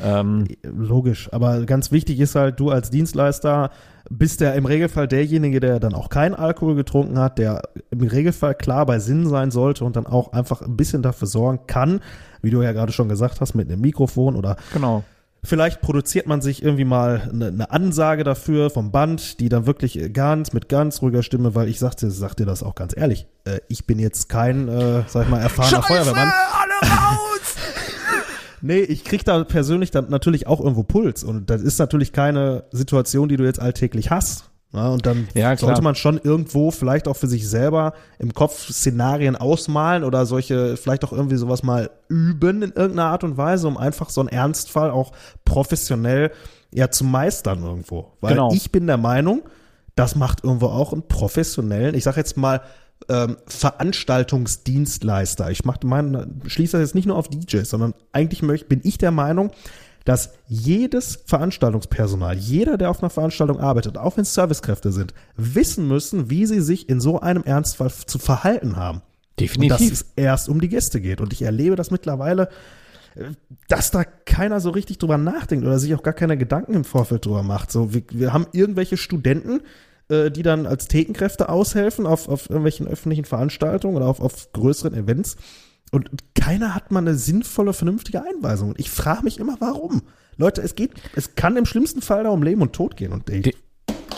Ähm, Logisch, aber ganz wichtig ist halt, du als Dienstleister bist ja im Regelfall derjenige, der dann auch keinen Alkohol getrunken hat, der im Regelfall klar bei Sinn sein sollte und dann auch einfach ein bisschen dafür sorgen kann, wie du ja gerade schon gesagt hast, mit einem Mikrofon oder genau. Vielleicht produziert man sich irgendwie mal eine, eine Ansage dafür vom Band, die dann wirklich ganz mit ganz ruhiger Stimme, weil ich sagte, sag dir das auch ganz ehrlich, äh, ich bin jetzt kein, äh, sag ich mal, erfahrener Scheiße, Feuerwehrmann. alle raus! Nee, ich krieg da persönlich dann natürlich auch irgendwo Puls und das ist natürlich keine Situation, die du jetzt alltäglich hast. Ja, und dann Ja, sollte man schon irgendwo vielleicht auch für sich selber im Kopf Szenarien ausmalen oder solche, vielleicht auch irgendwie sowas mal üben in irgendeiner Art und Weise, um einfach so einen Ernstfall auch professionell ja zu meistern irgendwo. Weil Genau. ich bin der Meinung, das macht irgendwo auch einen professionellen, ich sag jetzt mal, ähm, Veranstaltungsdienstleister. Ich mache meinen, schließe das jetzt nicht nur auf DJs, sondern eigentlich möcht, bin ich der Meinung, dass jedes Veranstaltungspersonal, jeder, der auf einer Veranstaltung arbeitet, auch wenn es Servicekräfte sind, wissen müssen, wie sie sich in so einem Ernstfall zu verhalten haben. Und dass es erst um die Gäste geht. Und ich erlebe das mittlerweile, dass da keiner so richtig drüber nachdenkt oder sich auch gar keine Gedanken im Vorfeld drüber macht. So, wir, wir haben irgendwelche Studenten, äh, die dann als Thekenkräfte aushelfen auf, auf irgendwelchen öffentlichen Veranstaltungen oder auf, auf größeren Events. Und keiner hat mal eine sinnvolle, vernünftige Einweisung. Und ich frage mich immer, warum? Leute, es geht, es kann im schlimmsten Fall da um Leben und Tod gehen. Und Die-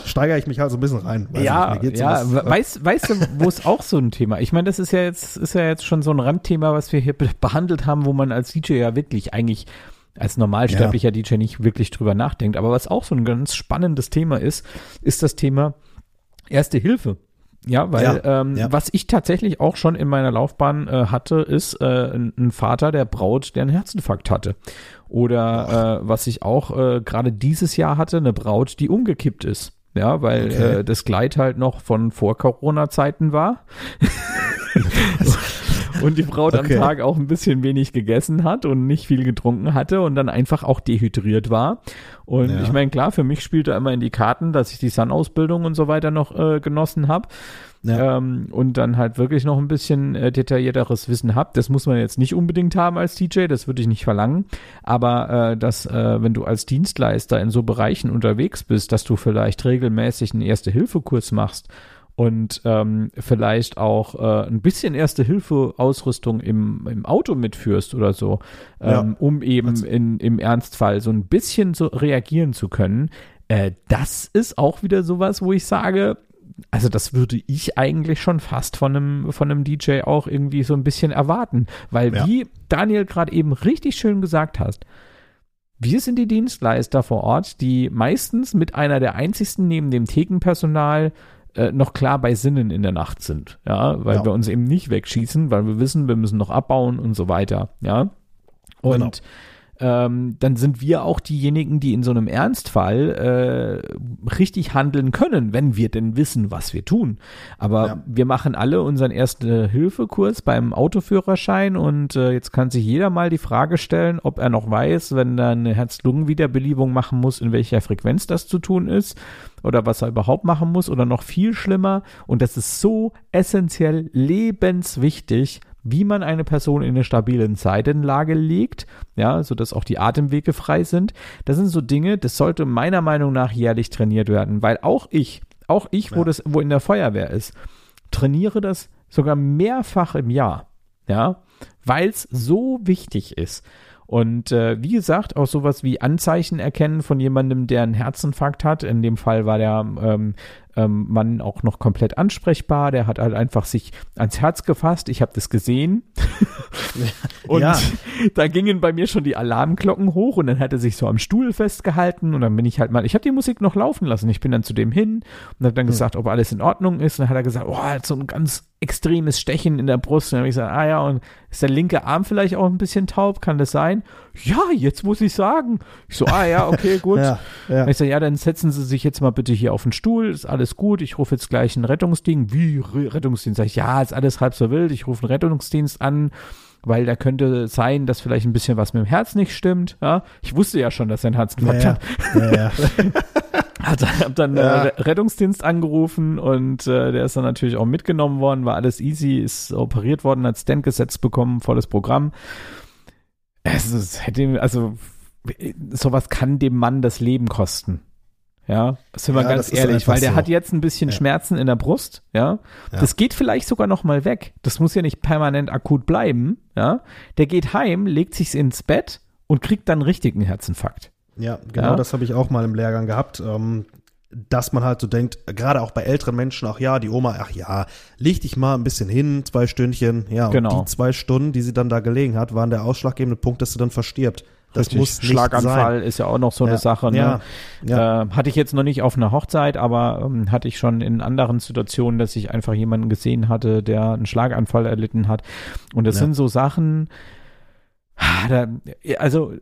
steigere ich mich halt so ein bisschen rein. Weiß ja, nicht, ja, um das- weißt, weißt du, wo ist auch so ein Thema? Ich meine, das ist ja jetzt, ist ja jetzt schon so ein Randthema, was wir hier be behandelt haben, wo man als DJ ja wirklich eigentlich als normalsterblicher DJ nicht wirklich drüber nachdenkt. Aber was auch so ein ganz spannendes Thema ist, ist das Thema Erste Hilfe. Ja, weil Ja, ähm, ja. was ich tatsächlich auch schon in meiner Laufbahn äh, hatte, ist äh, ein, ein Vater der Braut, der einen Herzinfarkt hatte. Oder äh, was ich auch äh, gerade dieses Jahr hatte, eine Braut, die umgekippt ist. Ja, weil Okay. äh, das Kleid halt noch von vor Corona-Zeiten war. und die Braut Okay. am Tag auch ein bisschen wenig gegessen hat und nicht viel getrunken hatte und dann einfach auch dehydriert war. Und Ja. ich meine, klar, für mich spielte immer in die Karten, dass ich die Sun-Ausbildung und so weiter noch äh, genossen habe. Ja. Ähm, und dann halt wirklich noch ein bisschen äh, detaillierteres Wissen habt. Das muss man jetzt nicht unbedingt haben als DJ, das würde ich nicht verlangen. Aber äh, dass, äh, wenn du als Dienstleister in so Bereichen unterwegs bist, dass du vielleicht regelmäßig einen Erste-Hilfe-Kurs machst und ähm, vielleicht auch äh, ein bisschen Erste-Hilfe-Ausrüstung im, im Auto mitführst oder so, Ja. ähm, um eben Also- in, im Ernstfall so ein bisschen so reagieren zu können. Äh, das ist auch wieder sowas, wo ich sage, also das würde ich eigentlich schon fast von einem, von einem DJ auch irgendwie so ein bisschen erwarten. Weil Ja. wie Daniel gerade eben richtig schön gesagt hast, wir sind die Dienstleister vor Ort, die meistens mit einer der einzigsten neben dem Thekenpersonal äh, noch klar bei Sinnen in der Nacht sind. Ja, weil Ja. wir uns eben nicht wegschießen, weil wir wissen, wir müssen noch abbauen und so weiter. Ja. Und Genau. Ähm, dann sind wir auch diejenigen, die in so einem Ernstfall äh, richtig handeln können, wenn wir denn wissen, was wir tun. Aber Ja. wir machen alle unseren Erste-Hilfe-Kurs beim Autoführerschein und äh, jetzt kann sich jeder mal die Frage stellen, ob er noch weiß, wenn er eine Herz-Lungen-Wiederbelebung machen muss, in welcher Frequenz das zu tun ist oder was er überhaupt machen muss oder noch viel schlimmer. Und das ist so essentiell lebenswichtig, wie man eine Person in eine stabile Seitenlage legt, ja, so dass auch die Atemwege frei sind. Das sind so Dinge, das sollte meiner Meinung nach jährlich trainiert werden, weil auch ich, auch ich, wo Ja. das, wo in der Feuerwehr ist, trainiere das sogar mehrfach im Jahr, ja, weil es so wichtig ist. Und äh, wie gesagt, auch sowas wie Anzeichen erkennen von jemandem, der einen Herzinfarkt hat. In dem Fall war der ähm, ähm, Mann auch noch komplett ansprechbar. Der hat halt einfach sich ans Herz gefasst. Ich habe das gesehen. und Ja. da gingen bei mir schon die Alarmglocken hoch und dann hat er sich so am Stuhl festgehalten und dann bin ich halt mal, ich habe die Musik noch laufen lassen. Ich bin dann zu dem hin und habe dann gesagt, ob alles in Ordnung ist. Und dann hat er gesagt, oh, hat so ein ganz extremes Stechen in der Brust. Und dann habe ich gesagt, ah ja, und ist der linke Arm vielleicht auch ein bisschen taub? Kann das sein? Ja, jetzt muss ich sagen. Ich so, ah ja, okay, gut. Ja, ja. Ich sage, ja, dann setzen Sie sich jetzt mal bitte hier auf den Stuhl, ist alles gut, ich rufe jetzt gleich einen Rettungsdienst. Wie Re- Rettungsdienst? Sag ich, ja, ist alles halb so wild, ich rufe einen Rettungsdienst an, weil da könnte sein, dass vielleicht ein bisschen was mit dem Herz nicht stimmt. Ja, ich wusste ja schon, dass er ein Herzinfarkt Ja, hat. ja. Hat, hab dann Ja. äh, Re- Rettungsdienst angerufen und äh, der ist dann natürlich auch mitgenommen worden, war alles easy, ist operiert worden, hat Stand gesetzt bekommen, volles Programm. Es, es hätte, also sowas kann dem Mann das Leben kosten. Ja, sind wir Ja, ganz ehrlich, weil der so. hat jetzt ein bisschen Ja. Schmerzen in der Brust, ja? Ja. Das geht vielleicht sogar noch mal weg. Das muss ja nicht permanent akut bleiben, ja? Der geht heim, legt sich ins Bett und kriegt dann einen richtigen Herzinfarkt. Ja, genau das habe ich auch mal im Lehrgang gehabt. Ähm, dass man halt so denkt, gerade auch bei älteren Menschen, ach ja, die Oma, ach ja, leg dich mal ein bisschen hin, zwei Stündchen. Ja, Genau. und die zwei Stunden, die sie dann da gelegen hat, waren der ausschlaggebende Punkt, dass sie dann verstirbt. Das Richtig. muss Schlaganfall ist ja auch noch so eine Ja. Sache. Ne? Ja. Ja. Äh, hatte ich jetzt noch nicht auf einer Hochzeit, aber ähm, hatte ich schon in anderen Situationen, dass ich einfach jemanden gesehen hatte, der einen Schlaganfall erlitten hat. Und das sind so Sachen, da, also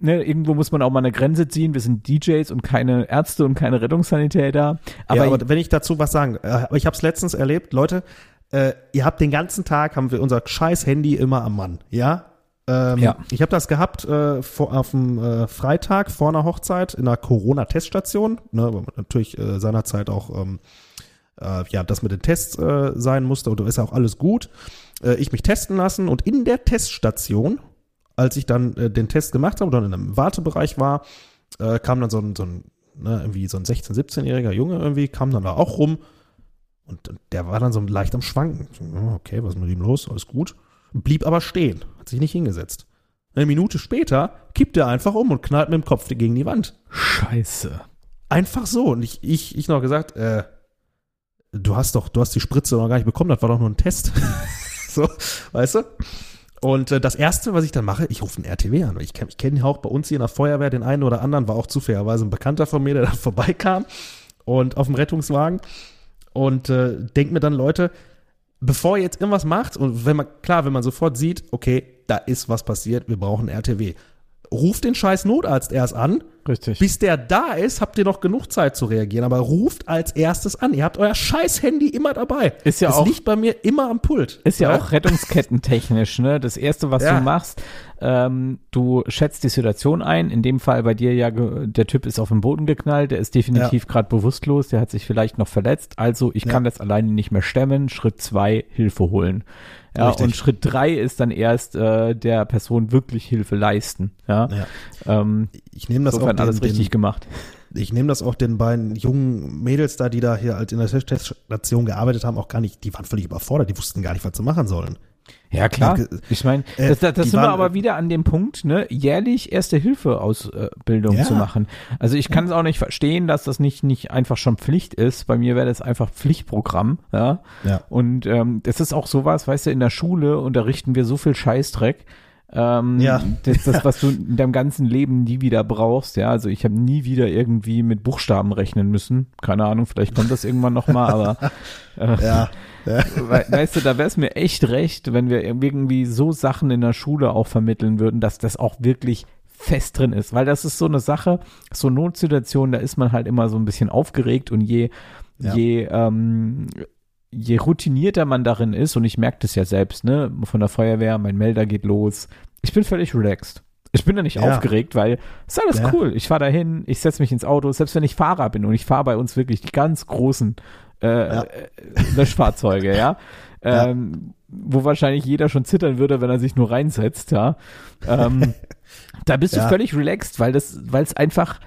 ne, irgendwo muss man auch mal eine Grenze ziehen. Wir sind DJs und keine Ärzte und keine Rettungssanitäter. Aber, ja, aber wenn ich dazu was sagen, äh, aber ich habe es letztens erlebt, Leute, äh, ihr habt den ganzen Tag, haben wir unser scheiß Handy immer am Mann, ja? Ähm, Ja. Ich habe das gehabt äh, vor, auf dem äh, Freitag vor einer Hochzeit in einer Corona-Teststation, ne, weil man natürlich äh, seinerzeit auch ähm, äh, ja, das mit den Tests äh, sein musste und da ist ja auch alles gut. Äh, ich mich testen lassen und in der Teststation, als ich dann den Test gemacht habe oder in einem Wartebereich war, kam dann so ein, so ein ne, irgendwie so ein 16-, 17-jähriger Junge irgendwie, kam dann da auch rum und der war dann so leicht am Schwanken. Okay, was ist mit ihm los? Alles gut. Blieb aber stehen, hat sich nicht hingesetzt. Eine Minute später kippt er einfach um und knallt mit dem Kopf gegen die Wand. Scheiße. Einfach so. Und ich, ich, ich noch gesagt, äh, du hast doch, du hast die Spritze noch gar nicht bekommen, das war doch nur ein Test. so, weißt du? Und äh, das erste, was ich dann mache, ich rufe einen RTW an. Ich, ich kenne auch bei uns hier in der Feuerwehr den einen oder anderen, war auch zufälligerweise ein Bekannter von mir, der da vorbeikam und auf dem Rettungswagen und äh, denkt mir dann, Leute, bevor ihr jetzt irgendwas macht und wenn man, klar, wenn man sofort sieht, okay, da ist was passiert, wir brauchen RTW. Ruft den scheiß Notarzt erst an, Richtig. bis der da ist, habt ihr noch genug Zeit zu reagieren. Aber ruft als erstes an. Ihr habt euer scheiß Handy immer dabei. Ist ja es auch- liegt bei mir immer am Pult. Ist ja auch rettungskettentechnisch, ne? Das erste, was Ja. du machst, ähm, du schätzt die Situation ein. In dem Fall bei dir ja, der Typ ist auf den Boden geknallt, der ist definitiv gerade bewusstlos, der hat sich vielleicht noch verletzt. Also ich Ja. kann das alleine nicht mehr stemmen. Schritt zwei, Hilfe holen. Ja, Richtig. und Schritt drei ist dann erst äh, der Person wirklich Hilfe leisten. Ja, Ja. ähm, Ich nehme das auch den, alles richtig den, gemacht. ich nehme das auch den beiden jungen Mädels da, die da hier halt in der Teststation gearbeitet haben, auch gar nicht, die waren völlig überfordert, die wussten gar nicht, was sie machen sollen. Ja, klar. Ich meine, Äh, das, das, das sind wir waren- aber wieder an dem Punkt, ne, jährlich Erste-Hilfe-Ausbildung Ja. zu machen. Also ich kann es auch nicht verstehen, dass das nicht, nicht einfach schon Pflicht ist. Bei mir wäre das einfach Pflichtprogramm, ja. Ja. Und ähm, das ist auch sowas, weißt du, in der Schule unterrichten wir so viel Scheißdreck. Ähm, Ja. Das, das, was du in deinem ganzen Leben nie wieder brauchst, ja. Also ich habe nie wieder irgendwie mit Buchstaben rechnen müssen. Keine Ahnung, vielleicht kommt das irgendwann nochmal, aber äh, Ja. ja. We weißt du, da wäre es mir echt recht, wenn wir irgendwie so Sachen in der Schule auch vermitteln würden, dass das auch wirklich fest drin ist, weil das ist so eine Sache, so Notsituation, da ist man halt immer so ein bisschen aufgeregt und je, Ja. je, ähm, je routinierter man darin ist, und ich merke das ja selbst, ne, von der Feuerwehr, mein Melder geht los, ich bin völlig relaxed. Ich bin da nicht Ja. aufgeregt, weil ist alles Ja. cool. Ich fahre dahin, ich setze mich ins Auto, selbst wenn ich Fahrer bin und ich fahre bei uns wirklich die ganz großen äh, Ja. äh, Löschfahrzeuge, ja. Ähm, wo wahrscheinlich jeder schon zittern würde, wenn er sich nur reinsetzt, ja. Ähm, da bist du völlig relaxed, weil das, weil es einfach,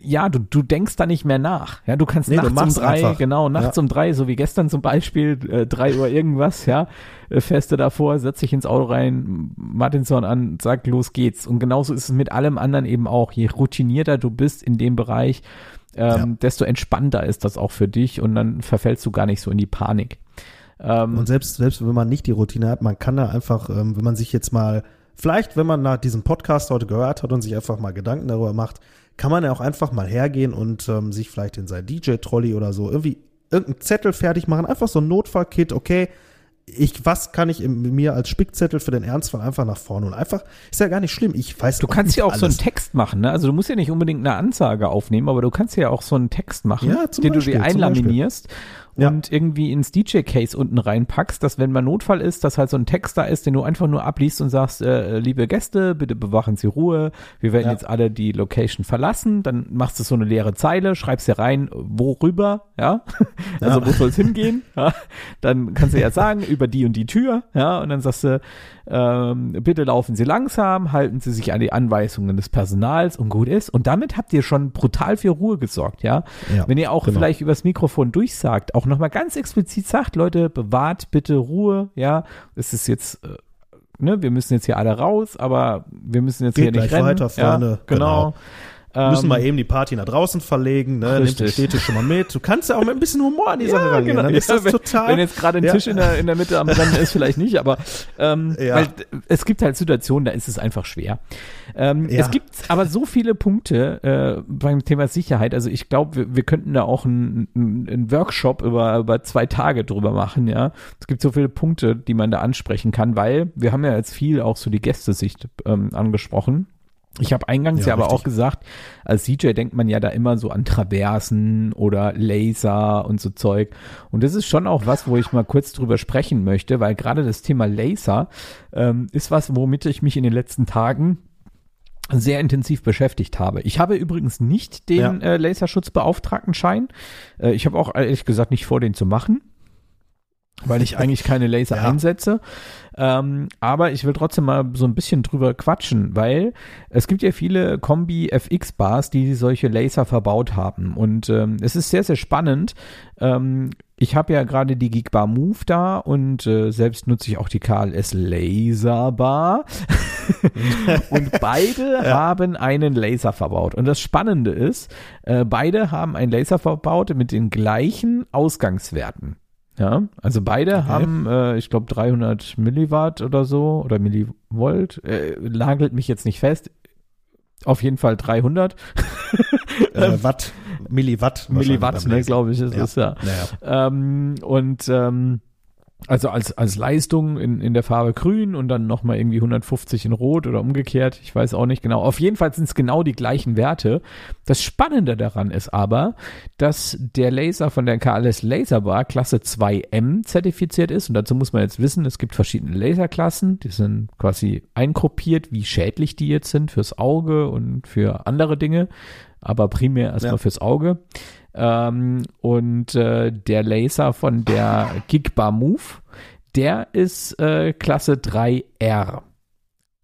ja, du, du denkst da nicht mehr nach. Ja, du kannst Nee, du nachts um machst drei, einfach. genau, nachts um drei, so wie gestern zum Beispiel, äh, drei Uhr irgendwas, ja, äh, fährst du davor, setzt dich ins Auto rein, Martinson an, sagt, los geht's. Und genauso ist es mit allem anderen eben auch. Je routinierter du bist in dem Bereich, ähm, Ja. desto entspannter ist das auch für dich und dann verfällst du gar nicht so in die Panik. Ähm, Und selbst, selbst wenn man nicht die Routine hat, man kann da einfach, ähm, wenn man sich jetzt mal, vielleicht, wenn man nach diesem Podcast heute gehört hat und sich einfach mal Gedanken darüber macht, kann man ja auch einfach mal hergehen und ähm, sich vielleicht in sein DJ-Trolley oder so irgendwie irgendeinen Zettel fertig machen, einfach so ein Notfallkit, okay, ich, was kann ich in, mir als Spickzettel für den Ernstfall einfach nach vorne und einfach, ist ja gar nicht schlimm, ich weiß Du kannst ja auch so einen alles. Text machen, ne? Also du musst ja nicht unbedingt eine Ansage aufnehmen, aber du kannst ja auch so einen Text machen, Ja, den Beispiel, du dir einlaminierst Ja. und irgendwie ins DJ-Case unten reinpackst, dass wenn mal Notfall ist, dass halt so ein Text da ist, den du einfach nur abliest und sagst, äh, liebe Gäste, bitte bewachen Sie Ruhe, wir werden Ja. jetzt alle die Location verlassen, dann machst du so eine leere Zeile, schreibst dir rein, worüber, ja, also Ja. wo soll es hingehen, ja? dann kannst du ja sagen, über die und die Tür, ja, und dann sagst du, ähm, bitte laufen Sie langsam, halten Sie sich an die Anweisungen des Personals und gut ist. Und damit habt ihr schon brutal für Ruhe gesorgt, ja. Ja, Wenn ihr auch genau. vielleicht übers Mikrofon durchsagt, auch nochmal ganz explizit sagt, Leute, bewahrt bitte Ruhe, ja. Es ist jetzt äh, ne, wir müssen jetzt hier alle raus, aber wir müssen jetzt Geht hier nicht rennen. weiter vorne, ja, genau. genau. Müssen Ähm, wir eben die Party nach draußen verlegen, ne? Nimm den. Städtisch schon mal mit. Du kannst ja auch mit ein bisschen Humor an die Sache Ja, rangehen. genau. Dann ist Ja, das wenn, total. wenn jetzt gerade ein. Tisch in der, in der Mitte am Rennen ist, vielleicht nicht, aber ähm, weil es gibt halt Situationen, da ist es einfach schwer. Ähm, Ja. Es gibt aber so viele Punkte äh, beim Thema Sicherheit. Also ich glaube, wir, wir könnten da auch einen, einen Workshop über, über zwei Tage drüber machen, ja. Es gibt so viele Punkte, die man da ansprechen kann, weil wir haben ja jetzt viel auch so die Gästesicht ähm, angesprochen. Ich habe eingangs ja, Ja, aber richtig. auch gesagt, als DJ denkt man ja da immer so an Traversen oder Laser und so Zeug. Und das ist schon auch was, wo ich mal kurz drüber sprechen möchte, weil gerade das Thema Laser ähm, ist was, womit ich mich in den letzten Tagen sehr intensiv beschäftigt habe. Ich habe übrigens nicht den Ja. äh, Laserschutzbeauftragtenschein. Äh, ich habe auch ehrlich gesagt nicht vor, den zu machen, weil ich eigentlich keine Laser Ja. einsetze. Ähm, aber ich will trotzdem mal so ein bisschen drüber quatschen, weil es gibt ja viele Kombi FX Bars, die solche Laser verbaut haben. Und ähm, es ist sehr, sehr spannend. Ähm, ich habe ja gerade die Geekbar Move da und äh, selbst nutze ich auch die KLS Laser Bar. und beide haben einen Laser verbaut. Und das Spannende ist, äh, beide haben einen Laser verbaut mit den gleichen Ausgangswerten. Ja, also beide haben, äh, ich glaube, 300 Milliwatt oder so oder Millivolt. Äh, lagelt mich jetzt nicht fest. Auf jeden Fall 300 äh, Watt, Milliwatt. Milliwatt, ne, Laser. glaube ich, ist Ja. es ja. Naja. Ähm, und ähm, also als, als Leistung in, in der Farbe grün und dann nochmal irgendwie 150 in rot oder umgekehrt. Ich weiß auch nicht genau. Auf jeden Fall sind es genau die gleichen Werte. Das Spannende daran ist aber, dass der Laser von der KLS Laserbar Klasse 2M zertifiziert ist. Und dazu muss man jetzt wissen, es gibt verschiedene Laserklassen. Die sind quasi eingruppiert, wie schädlich die jetzt sind fürs Auge und für andere Dinge. Aber primär erstmal Ja. fürs Auge. Ähm, und äh, der Laser von der Gigbar Move, der ist äh, Klasse 3R.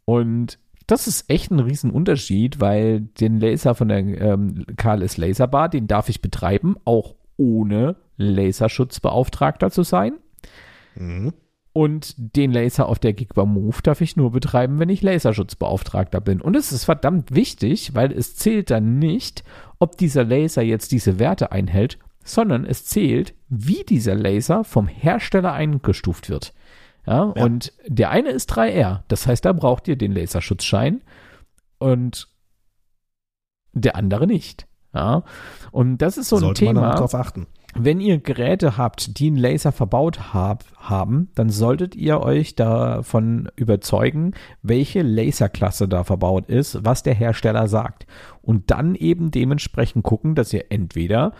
Und das ist echt ein Riesenunterschied, weil den Laser von der ähm, KLS Laserbar, den darf ich betreiben, auch ohne Laserschutzbeauftragter zu sein. Mhm. Und den Laser auf der Gigbar Move darf ich nur betreiben, wenn ich Laserschutzbeauftragter bin. Und es ist verdammt wichtig, weil es zählt dann nicht, ob dieser Laser jetzt diese Werte einhält, sondern es zählt, wie dieser Laser vom Hersteller eingestuft wird. Ja, Ja. und der eine ist 3R, das heißt, da braucht ihr den Laserschutzschein und der andere nicht. Ja, und das ist so ein Sollte man Thema dann drauf achten. Wenn ihr Geräte habt, die einen Laser verbaut hab, haben, dann solltet ihr euch davon überzeugen, welche Laserklasse da verbaut ist, was der Hersteller sagt. Und dann eben dementsprechend gucken, dass ihr entweder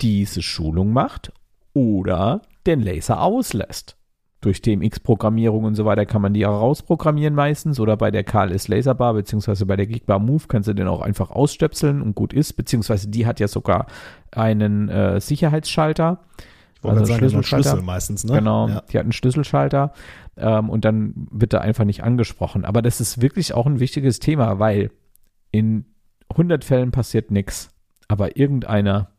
diese Schulung macht oder den Laser auslässt. Durch TMX-Programmierung und so weiter kann man die auch rausprogrammieren meistens oder bei der KLS Laserbar beziehungsweise bei der Geekbar Move kannst du den auch einfach ausstöpseln und gut ist, beziehungsweise die hat ja sogar einen äh, Sicherheitsschalter. Also sagen, Schlüssel, Schlüsselschalter. Schlüssel meistens, ne? Genau, Ja. die hat einen Schlüsselschalter ähm, und dann wird er einfach nicht angesprochen. Aber das ist wirklich auch ein wichtiges Thema, weil in 100 Fällen passiert nichts, aber irgendeiner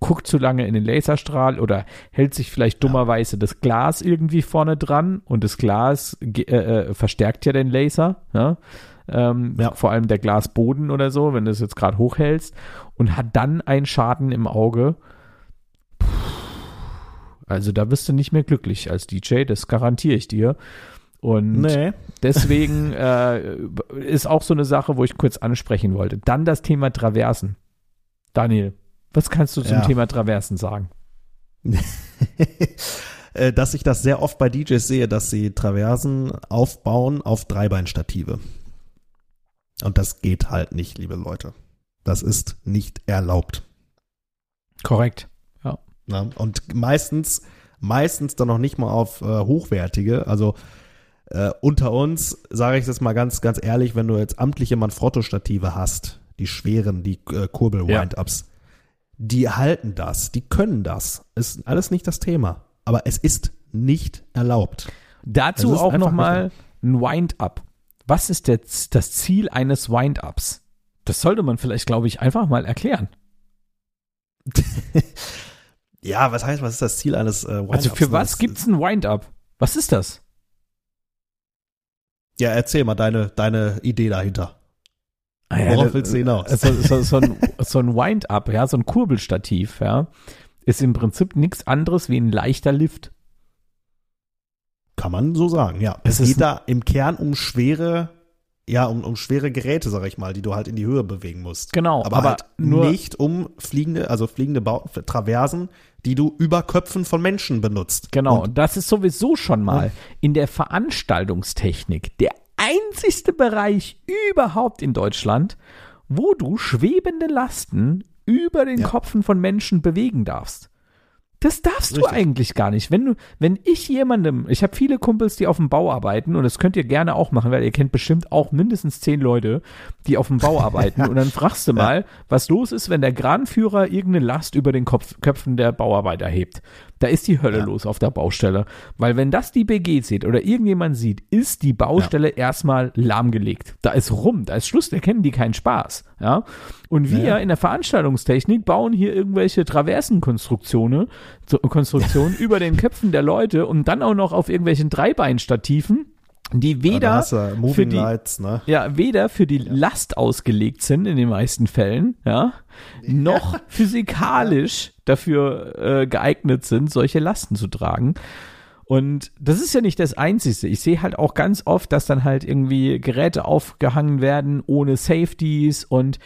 guckt zu lange in den Laserstrahl oder hält sich vielleicht dummerweise das Glas irgendwie vorne dran und das Glas äh, äh, verstärkt ja den Laser, ja? Ähm, Ja. vor allem der Glasboden oder so, wenn du es jetzt gerade hochhältst und hat dann einen Schaden im Auge. Also da bist du nicht mehr glücklich als DJ, das garantiere ich dir. Und Nee. deswegen äh, ist auch so eine Sache, wo ich kurz ansprechen wollte. Dann das Thema Traversen. Daniel, was kannst du zum Ja. Thema Traversen sagen? Äh, dass ich das sehr oft bei DJs sehe, dass sie Traversen aufbauen auf Dreibeinstative. Und das geht halt nicht, liebe Leute. Das ist nicht erlaubt. Korrekt. Ne? Und meistens, meistens dann noch nicht mal auf äh, hochwertige. Also äh, unter uns sage ich das mal ganz, ganz ehrlich, wenn du jetzt amtliche Manfrotto-Stative hast, die schweren, die äh, Kurbel-Wind-Ups, die halten das, die können das. Ist alles nicht das Thema. Aber es ist nicht erlaubt. Dazu Es ist auch nochmal ein Wind-Up. Was ist jetzt das Ziel eines Wind-Ups? Das sollte man vielleicht, glaube ich, einfach mal erklären. Ja, was heißt, was ist das Ziel eines äh, Wind-Ups? Also für was gibt's ein Wind-Up? Was ist das? Ja, erzähl mal deine, deine Idee dahinter. Ah ja, Worauf willst du hinaus? So, so, so ein, so ein Wind-Up, ja, so ein Kurbelstativ, ja, ist im Prinzip nichts anderes wie ein leichter Lift. Kann man so sagen, ja. Es Es, ist geht da im Kern um schwere, ja, um, um schwere Geräte, sag ich mal, die du halt in die Höhe bewegen musst. Genau, Aber, aber halt nur- nicht um fliegende, also fliegende Bauten, Traversen, die du über Köpfen von Menschen benutzt. Genau, Und und das ist sowieso schon mal in der Veranstaltungstechnik der einzigste Bereich überhaupt in Deutschland, wo du schwebende Lasten über den Ja. Kopfen von Menschen bewegen darfst. Das darfst du Richtig. eigentlich gar nicht. Wenn du, wenn ich jemandem, ich habe viele Kumpels, die auf dem Bau arbeiten und das könnt ihr gerne auch machen, weil ihr kennt bestimmt auch mindestens zehn Leute, die auf dem Bau arbeiten und dann fragst du mal, was los ist, wenn der Kranführer irgendeine Last über den Kopf, Köpfen der Bauarbeiter hebt. Da ist die Hölle Ja. los auf der Baustelle, weil wenn das die BG sieht oder irgendjemand sieht, ist die Baustelle erstmal lahmgelegt. Da ist rum, da ist Schluss, da kennen die keinen Spaß, ja? Und wir Ja. in der Veranstaltungstechnik bauen hier irgendwelche Traversenkonstruktionen Konstruktionen über den Köpfen der Leute und dann auch noch auf irgendwelchen Dreibeinstativen, die Ja, weder hast du für die, Lights, ne? ja, weder für die Last ausgelegt sind in den meisten Fällen, ja, noch physikalisch dafür äh, geeignet sind, solche Lasten zu tragen. Und das ist ja nicht das Einzige. Ich sehe halt auch ganz oft, dass dann halt irgendwie Geräte aufgehangen werden ohne Safeties und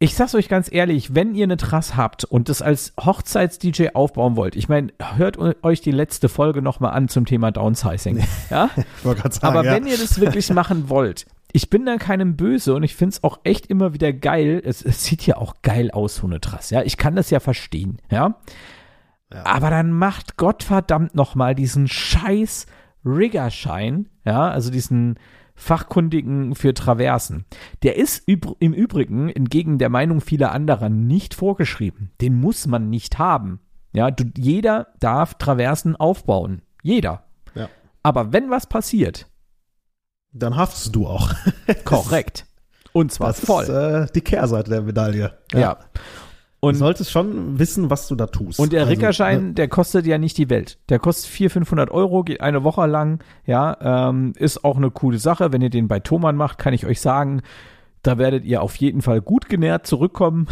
ich sag's euch ganz ehrlich, wenn ihr eine Trass habt und das als Hochzeits-DJ aufbauen wollt, ich meine, hört euch die letzte Folge nochmal an zum Thema Downsizing. Ja? Ich sagen, Aber ja. wenn ihr das wirklich machen wollt, ich bin da keinem böse und ich finde es auch echt immer wieder geil. Es, es sieht ja auch geil aus, so eine Trass, ja. Ich kann das ja verstehen, ja. Ja. Aber dann macht Gottverdammt nochmal diesen scheiß Riggerschein, ja, also diesen Fachkundigen für Traversen. Der ist im Übrigen, entgegen der Meinung vieler anderer, nicht vorgeschrieben. Den muss man nicht haben. Ja, du, jeder darf Traversen aufbauen. Jeder. Ja. Aber wenn was passiert, Dann haftest du auch. korrekt. Und zwar Das voll. ist äh, die Kehrseite der Medaille. ja. Du Und, solltest schon wissen, was du da tust. und der Also, Rickerschein, ne, der kostet ja nicht die Welt. Der kostet 400, 500 Euro, geht eine Woche lang. Ja, ähm, ist auch eine coole Sache. Wenn ihr den bei Thomann macht, kann ich euch sagen, da werdet ihr auf jeden Fall gut genährt zurückkommen.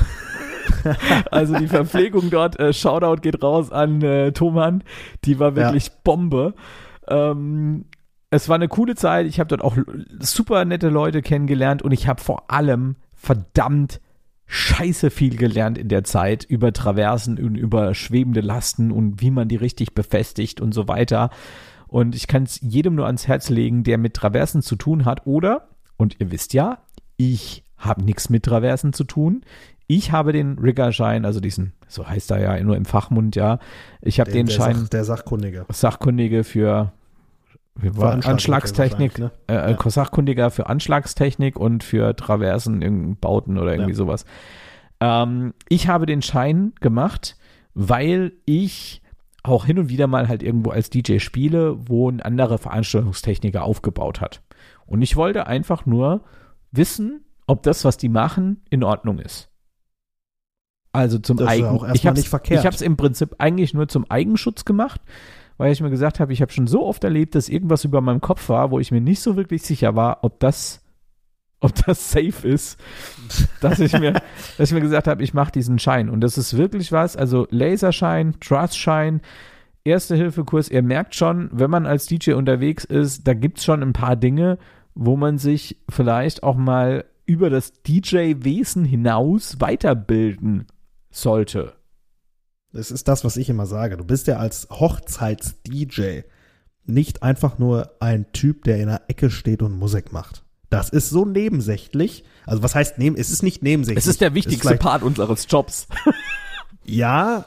also die Verpflegung dort, äh, Shoutout geht raus an äh, Thomann. Die war wirklich Bombe. Ähm, es war eine coole Zeit. Ich habe dort auch super nette Leute kennengelernt und ich habe vor allem verdammt scheiße viel gelernt in der Zeit über Traversen und über schwebende Lasten und wie man die richtig befestigt und so weiter. Und ich kann es jedem nur ans Herz legen, der mit Traversen zu tun hat. Oder, und ihr wisst ja, ich habe nichts mit Traversen zu tun. Ich habe den Riggerschein, also diesen, so heißt er ja nur im Fachmund, ja. Ich habe den der, Schein Sach, der Sachkundige. Sachkundige für wie war, Veranstaltung Anschlagstechnik, wahrscheinlich, äh, äh, Sachkundiger für Anschlagstechnik und für Traversen, Bauten oder irgendwie Ja. sowas. Ähm, ich habe den Schein gemacht, weil ich auch hin und wieder mal halt irgendwo als DJ spiele, wo ein anderer Veranstaltungstechniker aufgebaut hat. Und ich wollte einfach nur wissen, ob das, was die machen, in Ordnung ist. Also zum ja Eigen. Ich habe es im Prinzip eigentlich nur zum Eigenschutz gemacht, weil ich mir gesagt habe, ich habe schon so oft erlebt, dass irgendwas über meinem Kopf war, wo ich mir nicht so wirklich sicher war, ob das, ob das safe ist, dass ich mir, dass ich mir gesagt habe, ich mache diesen Schein. Und das ist wirklich was, also Laserschein, Trustschein, Erste-Hilfe-Kurs, ihr merkt schon, wenn man als DJ unterwegs ist, da gibt's schon ein paar Dinge, wo man sich vielleicht auch mal über das DJ-Wesen hinaus weiterbilden sollte. Das ist das, was ich immer sage. Du bist ja als Hochzeits-DJ nicht einfach nur ein Typ, der in der Ecke steht und Musik macht. Das ist so nebensächlich. Also was heißt neben? Es ist nicht nebensächlich. Es ist der wichtigste vielleicht- Part unseres Jobs. Ja,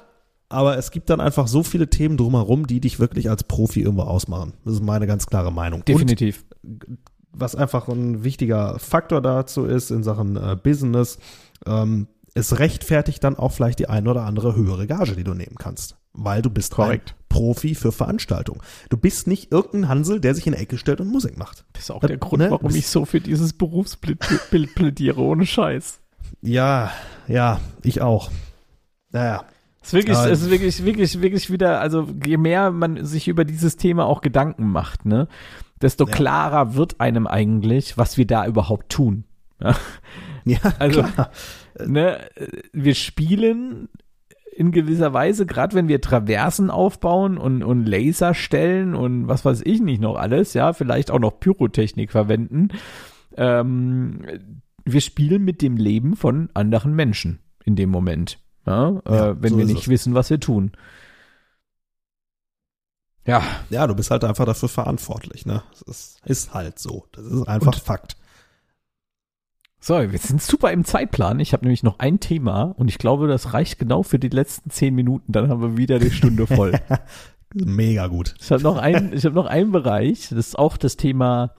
aber es gibt dann einfach so viele Themen drumherum, die dich wirklich als Profi irgendwo ausmachen. Das ist meine ganz klare Meinung. Definitiv. Und was einfach ein wichtiger Faktor dazu ist in Sachen äh, Business, ähm, es rechtfertigt dann auch vielleicht die eine oder andere höhere Gage, die du nehmen kannst. Weil du bist Korrekt. ein Profi für Veranstaltungen. Du bist nicht irgendein Hansel, der sich in die Ecke stellt und Musik macht. Das ist auch Äh, der Grund, ne? warum ich so für dieses Berufsbild Bild plädiere, ohne Scheiß. Ja, ja, ich auch. Naja, Es ist wirklich, es ist wirklich, wirklich, wirklich wieder, also je mehr man sich über dieses Thema auch Gedanken macht, ne, desto Ja. klarer wird einem eigentlich, was wir da überhaupt tun. Ja? Ja, Also, klar. Ne, wir spielen in gewisser Weise, gerade wenn wir Traversen aufbauen und, und Laser stellen und was weiß ich nicht noch alles, ja, vielleicht auch noch Pyrotechnik verwenden, ähm, wir spielen mit dem Leben von anderen Menschen in dem Moment, ja, Ja, äh, wenn so wir nicht es. wissen, was wir tun. Ja, Ja, du bist halt einfach dafür verantwortlich, ne? Das ist, ist halt so. Das ist einfach Und- Fakt. So, wir sind super im Zeitplan. Ich habe nämlich noch ein Thema und ich glaube, das reicht genau für die letzten zehn Minuten. Dann haben wir wieder die Stunde voll. Mega gut. Ich habe noch einen, ich habe noch einen Bereich, das ist auch das Thema.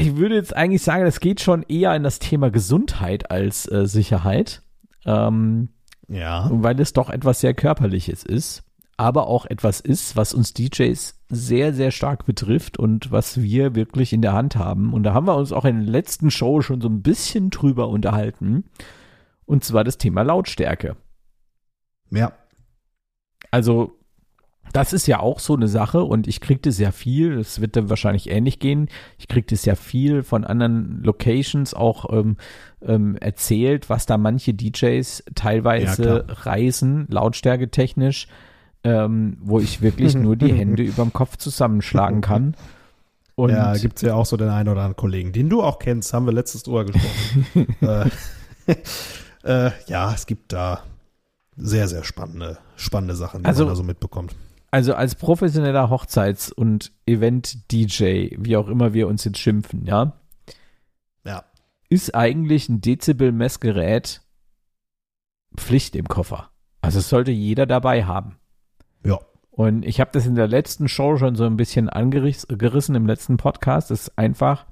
Ich würde jetzt eigentlich sagen, das geht schon eher in das Thema Gesundheit als äh, Sicherheit, ähm, Ja. weil es doch etwas sehr körperliches ist, aber auch etwas ist, was uns DJs sehr, sehr stark betrifft und was wir wirklich in der Hand haben. Und da haben wir uns auch in der letzten Show schon so ein bisschen drüber unterhalten. Und zwar das Thema Lautstärke. Ja. Also, das ist ja auch so eine Sache und ich krieg das ja viel, es wird dann wahrscheinlich ähnlich gehen. Ich krieg das ja viel von anderen Locations auch ähm, ähm, erzählt, was da manche DJs teilweise Ja, reisen, lautstärketechnisch, ähm, wo ich wirklich nur die Hände überm Kopf zusammenschlagen kann. Und ja, gibt's ja auch so den einen oder anderen Kollegen, den du auch kennst, haben wir letztes drüber gesprochen. äh, äh, ja, es gibt da sehr, sehr spannende, spannende Sachen, die Also- man da so mitbekommt. Also als professioneller Hochzeits- und Event-DJ, wie auch immer wir uns jetzt schimpfen, ja, Ja. ist eigentlich ein Dezibel-Messgerät Pflicht im Koffer. Also es sollte jeder dabei haben. Ja. Und ich habe das in der letzten Show schon so ein bisschen angerissen im letzten Podcast. Das ist einfach,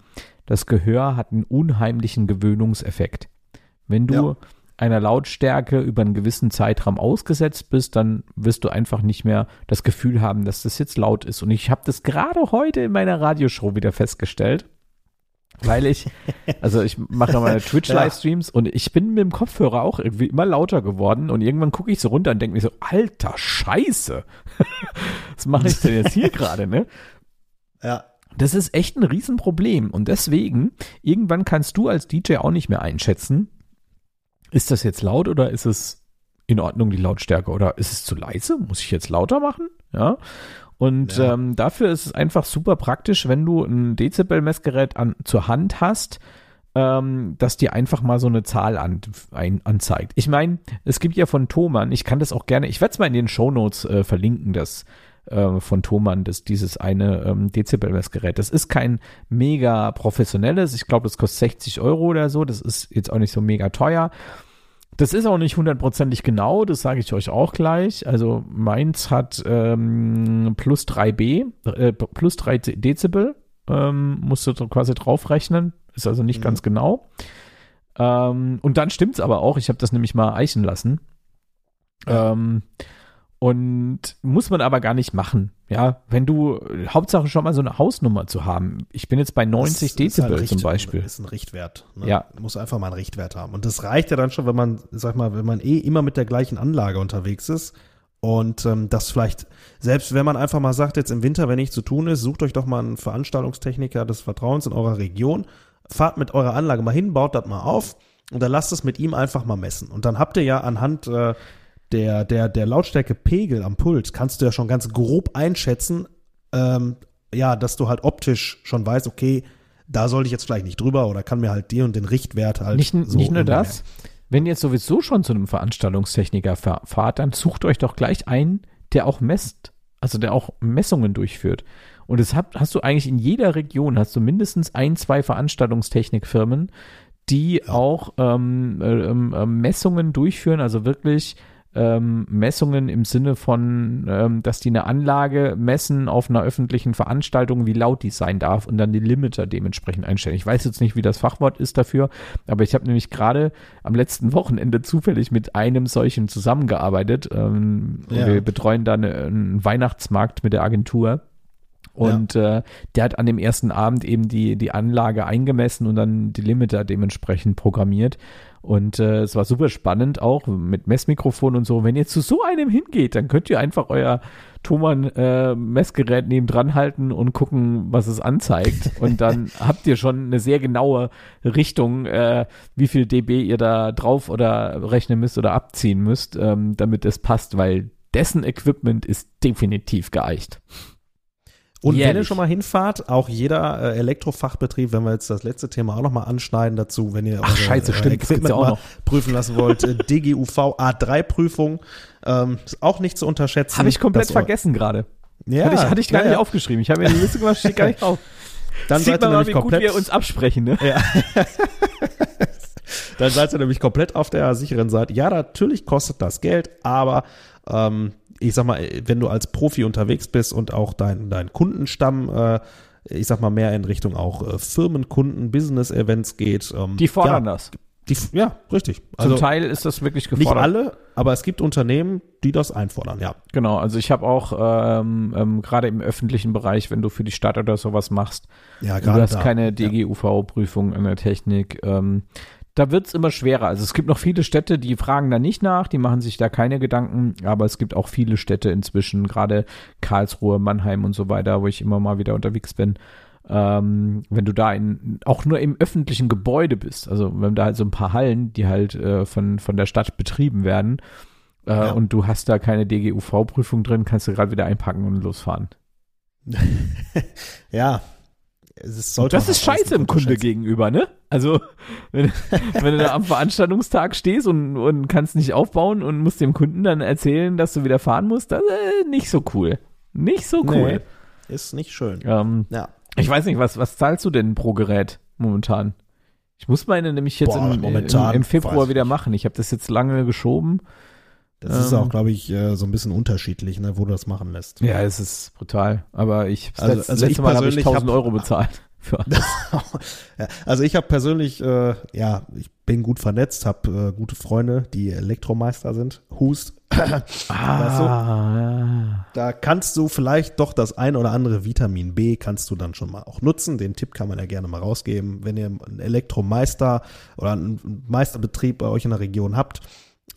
das Gehör hat einen unheimlichen Gewöhnungseffekt. Wenn du Ja. einer Lautstärke über einen gewissen Zeitraum ausgesetzt bist, dann wirst du einfach nicht mehr das Gefühl haben, dass das jetzt laut ist. Und ich habe das gerade heute in meiner Radioshow wieder festgestellt, weil ich, also ich mache meine Twitch-Livestreams und ich bin mit dem Kopfhörer auch irgendwie immer lauter geworden und irgendwann gucke ich so runter und denke mir so, alter Scheiße, was mache ich denn jetzt hier gerade, ne? Ja. Das ist echt ein Riesenproblem. Und deswegen, irgendwann kannst du als DJ auch nicht mehr einschätzen, ist das jetzt laut oder ist es in Ordnung, die Lautstärke? Oder ist es zu leise? Muss ich jetzt lauter machen? Ja. Und Ja. Ähm, dafür ist es einfach super praktisch, wenn du ein Dezibel-Messgerät an, zur Hand hast, ähm, dass dir einfach mal so eine Zahl an, ein, anzeigt. Ich meine, es gibt ja von Thomann, ich kann das auch gerne, ich werde es mal in den Shownotes äh, verlinken, das äh, von Thomann, das, dieses eine ähm, Dezibel-Messgerät. Das ist kein mega professionelles, ich glaube, das kostet 60 Euro oder so, das ist jetzt auch nicht so mega teuer. Das ist auch nicht hundertprozentig genau, das sage ich euch auch gleich. Also meins hat ähm, plus 3b, äh, plus 3 De- Dezibel, ähm, musst du quasi draufrechnen, ist also nicht Mhm. ganz genau. Ähm, und dann stimmt's aber auch, ich habe das nämlich mal eichen lassen. Ähm, und muss man aber gar nicht machen. Ja, wenn du, Hauptsache schon mal so eine Hausnummer zu haben. Ich bin jetzt bei 90 Das Dezibel halt zum Beispiel. Ist ein Richtwert. Ne? Ja. Muss einfach mal einen Richtwert haben. Und das reicht ja dann schon, wenn man, sag mal, wenn man eh immer mit der gleichen Anlage unterwegs ist. Und ähm, das vielleicht, selbst wenn man einfach mal sagt, jetzt im Winter, wenn nichts zu tun ist, sucht euch doch mal einen Veranstaltungstechniker des Vertrauens in eurer Region, fahrt mit eurer Anlage mal hin, baut das mal auf und dann lasst es mit ihm einfach mal messen. Und dann habt ihr ja anhand äh, der, der, der Lautstärke-Pegel am Pult, kannst du ja schon ganz grob einschätzen, ähm, ja, dass du halt optisch schon weißt, okay, da sollte ich jetzt vielleicht nicht drüber oder kann mir halt den und den Richtwert halt Nicht, so nicht nur das, wenn ihr jetzt sowieso schon zu einem Veranstaltungstechniker fa- fahrt, dann sucht euch doch gleich einen, der auch messt, also der auch Messungen durchführt. Und das hast du eigentlich in jeder Region, hast du mindestens ein, zwei Veranstaltungstechnikfirmen, die auch ähm, äh, ähm, äh, Messungen durchführen, also wirklich ähm, Messungen im Sinne von, ähm, dass die eine Anlage messen auf einer öffentlichen Veranstaltung, wie laut die sein darf und dann die Limiter dementsprechend einstellen. Ich weiß jetzt nicht, wie das Fachwort ist dafür, aber ich habe nämlich gerade am letzten Wochenende zufällig mit einem solchen zusammengearbeitet. Ähm, Ja. Wir betreuen da eine, einen Weihnachtsmarkt mit der Agentur. Und äh, der hat an dem ersten Abend eben die, die Anlage eingemessen und dann die Limiter dementsprechend programmiert. Und äh, es war super spannend auch mit Messmikrofon und so. Wenn ihr zu so einem hingeht, dann könnt ihr einfach euer Thomann äh, Messgerät neben dran halten und gucken, was es anzeigt. Und dann habt ihr schon eine sehr genaue Richtung, äh, wie viel dB ihr da drauf oder rechnen müsst oder abziehen müsst, ähm, damit es passt, weil dessen Equipment ist definitiv geeicht. Und wenn ihr Jährlich. schon mal hinfahrt, auch jeder äh, Elektrofachbetrieb, wenn wir jetzt das letzte Thema auch nochmal anschneiden dazu, wenn ihr Ach, scheiße, stimmt, das gibt's Equipment ja auch mal noch. prüfen lassen wollt, äh, DGUV A3-Prüfung, ähm, ist auch nicht zu unterschätzen. Habe ich komplett vergessen gerade. Ja, hatte ich, hatte ich gar ja, nicht ja. aufgeschrieben. Ich habe mir die Liste gemacht, steht gar nicht drauf. Dann Sieht seid ihr man mal, nämlich wie gut komplett, wir uns absprechen, ne? dann seid ihr nämlich komplett auf der sicheren Seite. Ja, natürlich kostet das Geld, aber ähm, ich sag mal, wenn du als Profi unterwegs bist und auch dein, dein Kundenstamm, äh, ich sag mal, mehr in Richtung auch äh, Firmenkunden, Business-Events geht. Ähm, Die fordern ja, das. Die, ja, richtig. Zum Also Teil ist das wirklich nicht gefordert. alle, aber es gibt Unternehmen, die das einfordern, ja. Genau, also ich habe auch ähm, ähm, gerade im öffentlichen Bereich, wenn du für die Stadt oder sowas machst, Ja, du hast da. keine. DGUV-Prüfung an der Technik, ähm, da wird's immer schwerer. Also es gibt noch viele Städte, die fragen da nicht nach, die machen sich da keine Gedanken, aber es gibt auch viele Städte inzwischen, gerade Karlsruhe, Mannheim und so weiter, wo ich immer mal wieder unterwegs bin. Ähm, wenn du da in, auch nur im öffentlichen Gebäude bist, also wenn da halt so ein paar Hallen, die halt äh, von, von der Stadt betrieben werden, äh, Ja. und du hast da keine DGUV-Prüfung drin, kannst du gerade wieder einpacken und losfahren. Ja. Es sollte das ist scheiße im Kunde gegenüber, ne? Also, wenn, wenn du da am Veranstaltungstag stehst und, und kannst nicht aufbauen und musst dem Kunden dann erzählen, dass du wieder fahren musst, das ist nicht so cool. Nicht so cool. Nee, ist nicht schön. Ähm, Ja. ich weiß nicht, was, was zahlst du denn pro Gerät momentan? Ich muss meine nämlich jetzt Boah, im, im, im Februar wieder machen. Ich habe das jetzt lange geschoben. Das ist Ähm. auch, glaube ich, äh, so ein bisschen unterschiedlich, ne, wo du das machen lässt. Ja, es ist brutal. Aber ich, Also- letzte, also ich letzte Mal habe ich persönlich 1000 hab- Euro bezahlt. Ja, also ich habe persönlich, äh, ja, ich bin gut vernetzt, habe äh, gute Freunde, die Elektromeister sind. Hust. Weißt du? Ah, Da kannst du vielleicht doch das ein oder andere Vitamin B kannst du dann schon mal auch nutzen. Den Tipp kann man ja gerne mal rausgeben. Wenn ihr einen Elektromeister oder einen Meisterbetrieb bei euch in der Region habt,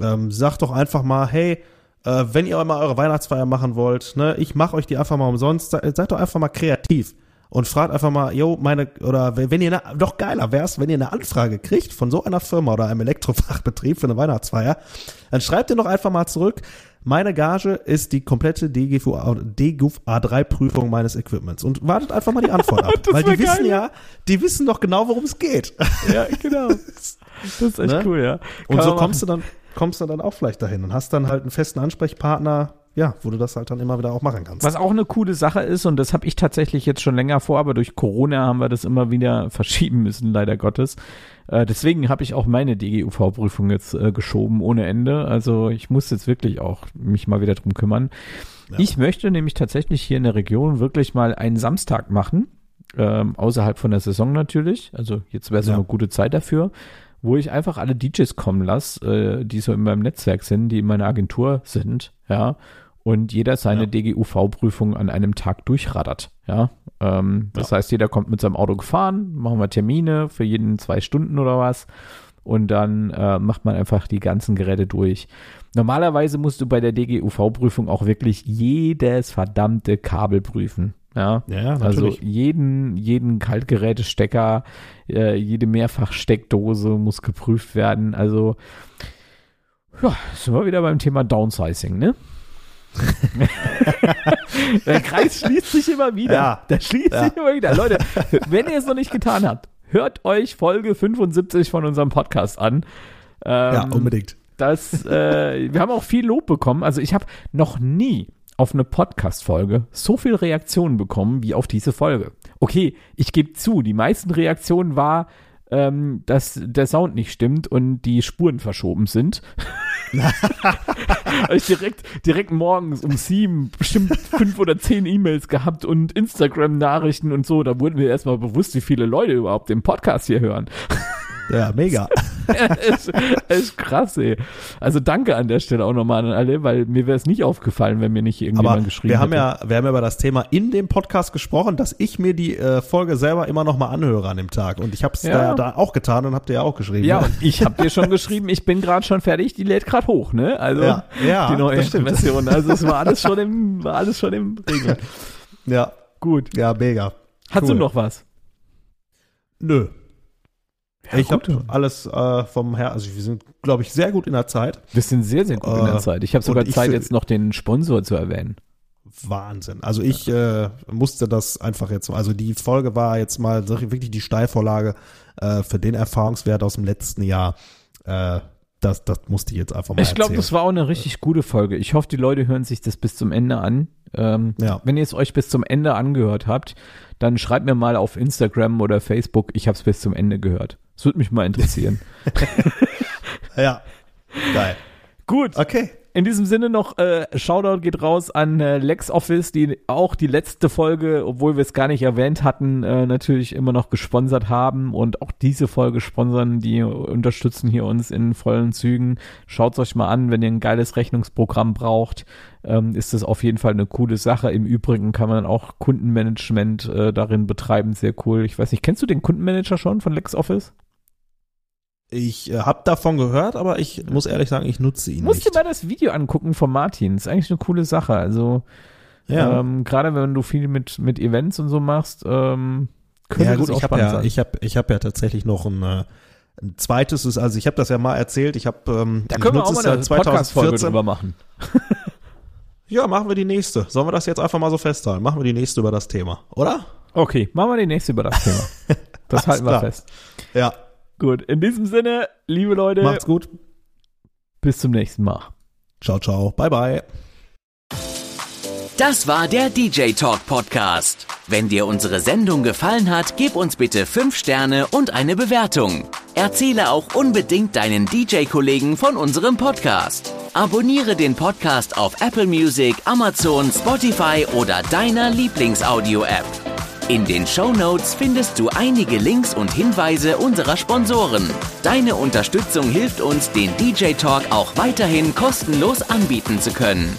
ähm, sagt doch einfach mal, hey, äh, wenn ihr mal eure Weihnachtsfeier machen wollt, ne, ich mache euch die einfach mal umsonst, se- seid doch einfach mal kreativ und fragt einfach mal, yo, meine, oder wenn ihr, eine, doch geiler wär's, wenn ihr eine Anfrage kriegt von so einer Firma oder einem Elektrofachbetrieb für eine Weihnachtsfeier, dann schreibt ihr doch einfach mal zurück, meine Gage ist die komplette DGUF A3-Prüfung meines Equipments und wartet einfach mal die Antwort ab, weil die wär wissen geil. ja, die wissen doch genau, worum es geht. ja, genau. Das ist echt Ne? cool, ja. Und Kann so man kommst du dann, kommst du dann auch vielleicht dahin und hast dann halt einen festen Ansprechpartner, ja, wo du das halt dann immer wieder auch machen kannst. Was auch eine coole Sache ist, und das habe ich tatsächlich jetzt schon länger vor, aber durch Corona haben wir das immer wieder verschieben müssen, leider Gottes. Äh, deswegen habe ich auch meine DGUV-Prüfung jetzt äh, geschoben ohne Ende. Also ich muss jetzt wirklich auch mich mal wieder drum kümmern. Ja. Ich möchte nämlich tatsächlich hier in der Region wirklich mal einen Samstag machen, ähm, außerhalb von der Saison natürlich. Also jetzt wäre so Ja. eine gute Zeit dafür, wo ich einfach alle DJs kommen lasse, äh, die so in meinem Netzwerk sind, die in meiner Agentur sind, ja, und jeder seine Ja. DGUV-Prüfung an einem Tag durchraddert, ja. Ähm, das heißt, jeder kommt mit seinem Auto gefahren, machen wir Termine für jeden zwei Stunden oder was und dann äh, macht man einfach die ganzen Geräte durch. Normalerweise musst du bei der DGUV-Prüfung auch wirklich jedes verdammte Kabel prüfen. Ja, Ja, also jeden, jeden Kaltgerätestecker, äh, jede Mehrfachsteckdose muss geprüft werden. Also, ja, sind wir wieder beim Thema Downsizing, ne? Der Kreis schließt sich immer wieder. Ja. Der schließt Ja. sich immer wieder. Leute, wenn ihr es noch nicht getan habt, hört euch Folge 75 von unserem Podcast an. Ähm, ja, unbedingt. das, äh, wir haben auch viel Lob bekommen. Also ich habe noch nie auf eine Podcast-Folge so viel Reaktionen bekommen wie auf diese Folge. Okay, ich gebe zu, die meisten Reaktionen war, ähm, dass der Sound nicht stimmt und die Spuren verschoben sind. Ich direkt, direkt morgens um sieben bestimmt fünf oder zehn E-Mails gehabt und Instagram-Nachrichten und so. Da wurden mir erstmal bewusst, wie viele Leute überhaupt den Podcast hier hören. Ja, mega. ist, ist krass, ey. Also danke an der Stelle auch nochmal an alle, weil mir wäre es nicht aufgefallen, wenn mir nicht irgendjemand Aber geschrieben wir haben hätte. ja, wir haben ja über das Thema in dem Podcast gesprochen, dass ich mir die äh, Folge selber immer noch mal anhöre an dem Tag. Und ich habe es Ja. da, da auch getan und habt ihr ja auch geschrieben. Ja, ne? und ich habe dir schon geschrieben, ich bin gerade schon fertig, die lädt gerade hoch, ne? Also Ja, ja, die neue. Version. Also es war alles schon im, war alles schon im Regeln. ja, Gut. ja, mega. Hast Cool. du noch was? Nö. Ich gut. habe alles äh, vom Her, also wir sind, glaube ich, sehr gut in der Zeit. Wir sind sehr, sehr gut in der Äh, Zeit. Ich habe sogar ich Zeit, jetzt noch den Sponsor zu erwähnen. Wahnsinn. Also ich äh, musste das einfach jetzt, also die Folge war jetzt mal wirklich die Steilvorlage äh, für den Erfahrungswert aus dem letzten Jahr. Äh, das, das musste ich jetzt einfach mal Ich glaube, das war auch eine richtig gute Folge. Ich hoffe, die Leute hören sich das bis zum Ende an. Ähm, Ja. Wenn ihr es euch bis zum Ende angehört habt, dann schreibt mir mal auf Instagram oder Facebook, ich habe es bis zum Ende gehört. Das würde mich mal interessieren. Ja, geil. Gut, Okay. In diesem Sinne noch äh, Shoutout geht raus an äh, LexOffice, die auch die letzte Folge, obwohl wir es gar nicht erwähnt hatten, äh, natürlich immer noch gesponsert haben und auch diese Folge sponsern, die unterstützen hier uns in vollen Zügen. Schaut euch mal an, wenn ihr ein geiles Rechnungsprogramm braucht, ähm, ist das auf jeden Fall eine coole Sache. Im Übrigen kann man auch Kundenmanagement äh, darin betreiben, sehr cool. Ich weiß nicht, kennst du den Kundenmanager schon von LexOffice? Ich äh, habe davon gehört, aber ich muss ehrlich sagen, ich nutze ihn Musst dir nicht. mal das Video angucken von Martin. Ist eigentlich eine coole Sache. Also Ja, Ähm, Gerade wenn du viel mit, mit Events und so machst, ähm, könnte ja das gut, auch ich spannend ja, sein. ich habe, ich habe ja tatsächlich noch ein, äh, ein zweites, ist- also ich habe das ja mal erzählt. Ich habe, ähm, da können wir auch mal eine seit Podcast-Folge drüber machen. Ja, machen wir die nächste. Sollen wir das jetzt einfach mal so festhalten? Machen wir die nächste über das Thema, oder? Okay, machen wir die nächste über das Thema. Das halten wir klar. fest. Ja, Gut, in diesem Sinne, liebe Leute, macht's gut. bis zum nächsten Mal. Ciao, ciao. Bye, bye. Das war der DJ Talk Podcast. Wenn dir unsere Sendung gefallen hat, gib uns bitte 5 Sterne und eine Bewertung. Erzähle auch unbedingt deinen DJ-Kollegen von unserem Podcast. Abonniere den Podcast auf Apple Music, Amazon, Spotify oder deiner Lieblingsaudio-App. In den Shownotes findest du einige Links und Hinweise unserer Sponsoren. Deine Unterstützung hilft uns, den DJ Talk auch weiterhin kostenlos anbieten zu können.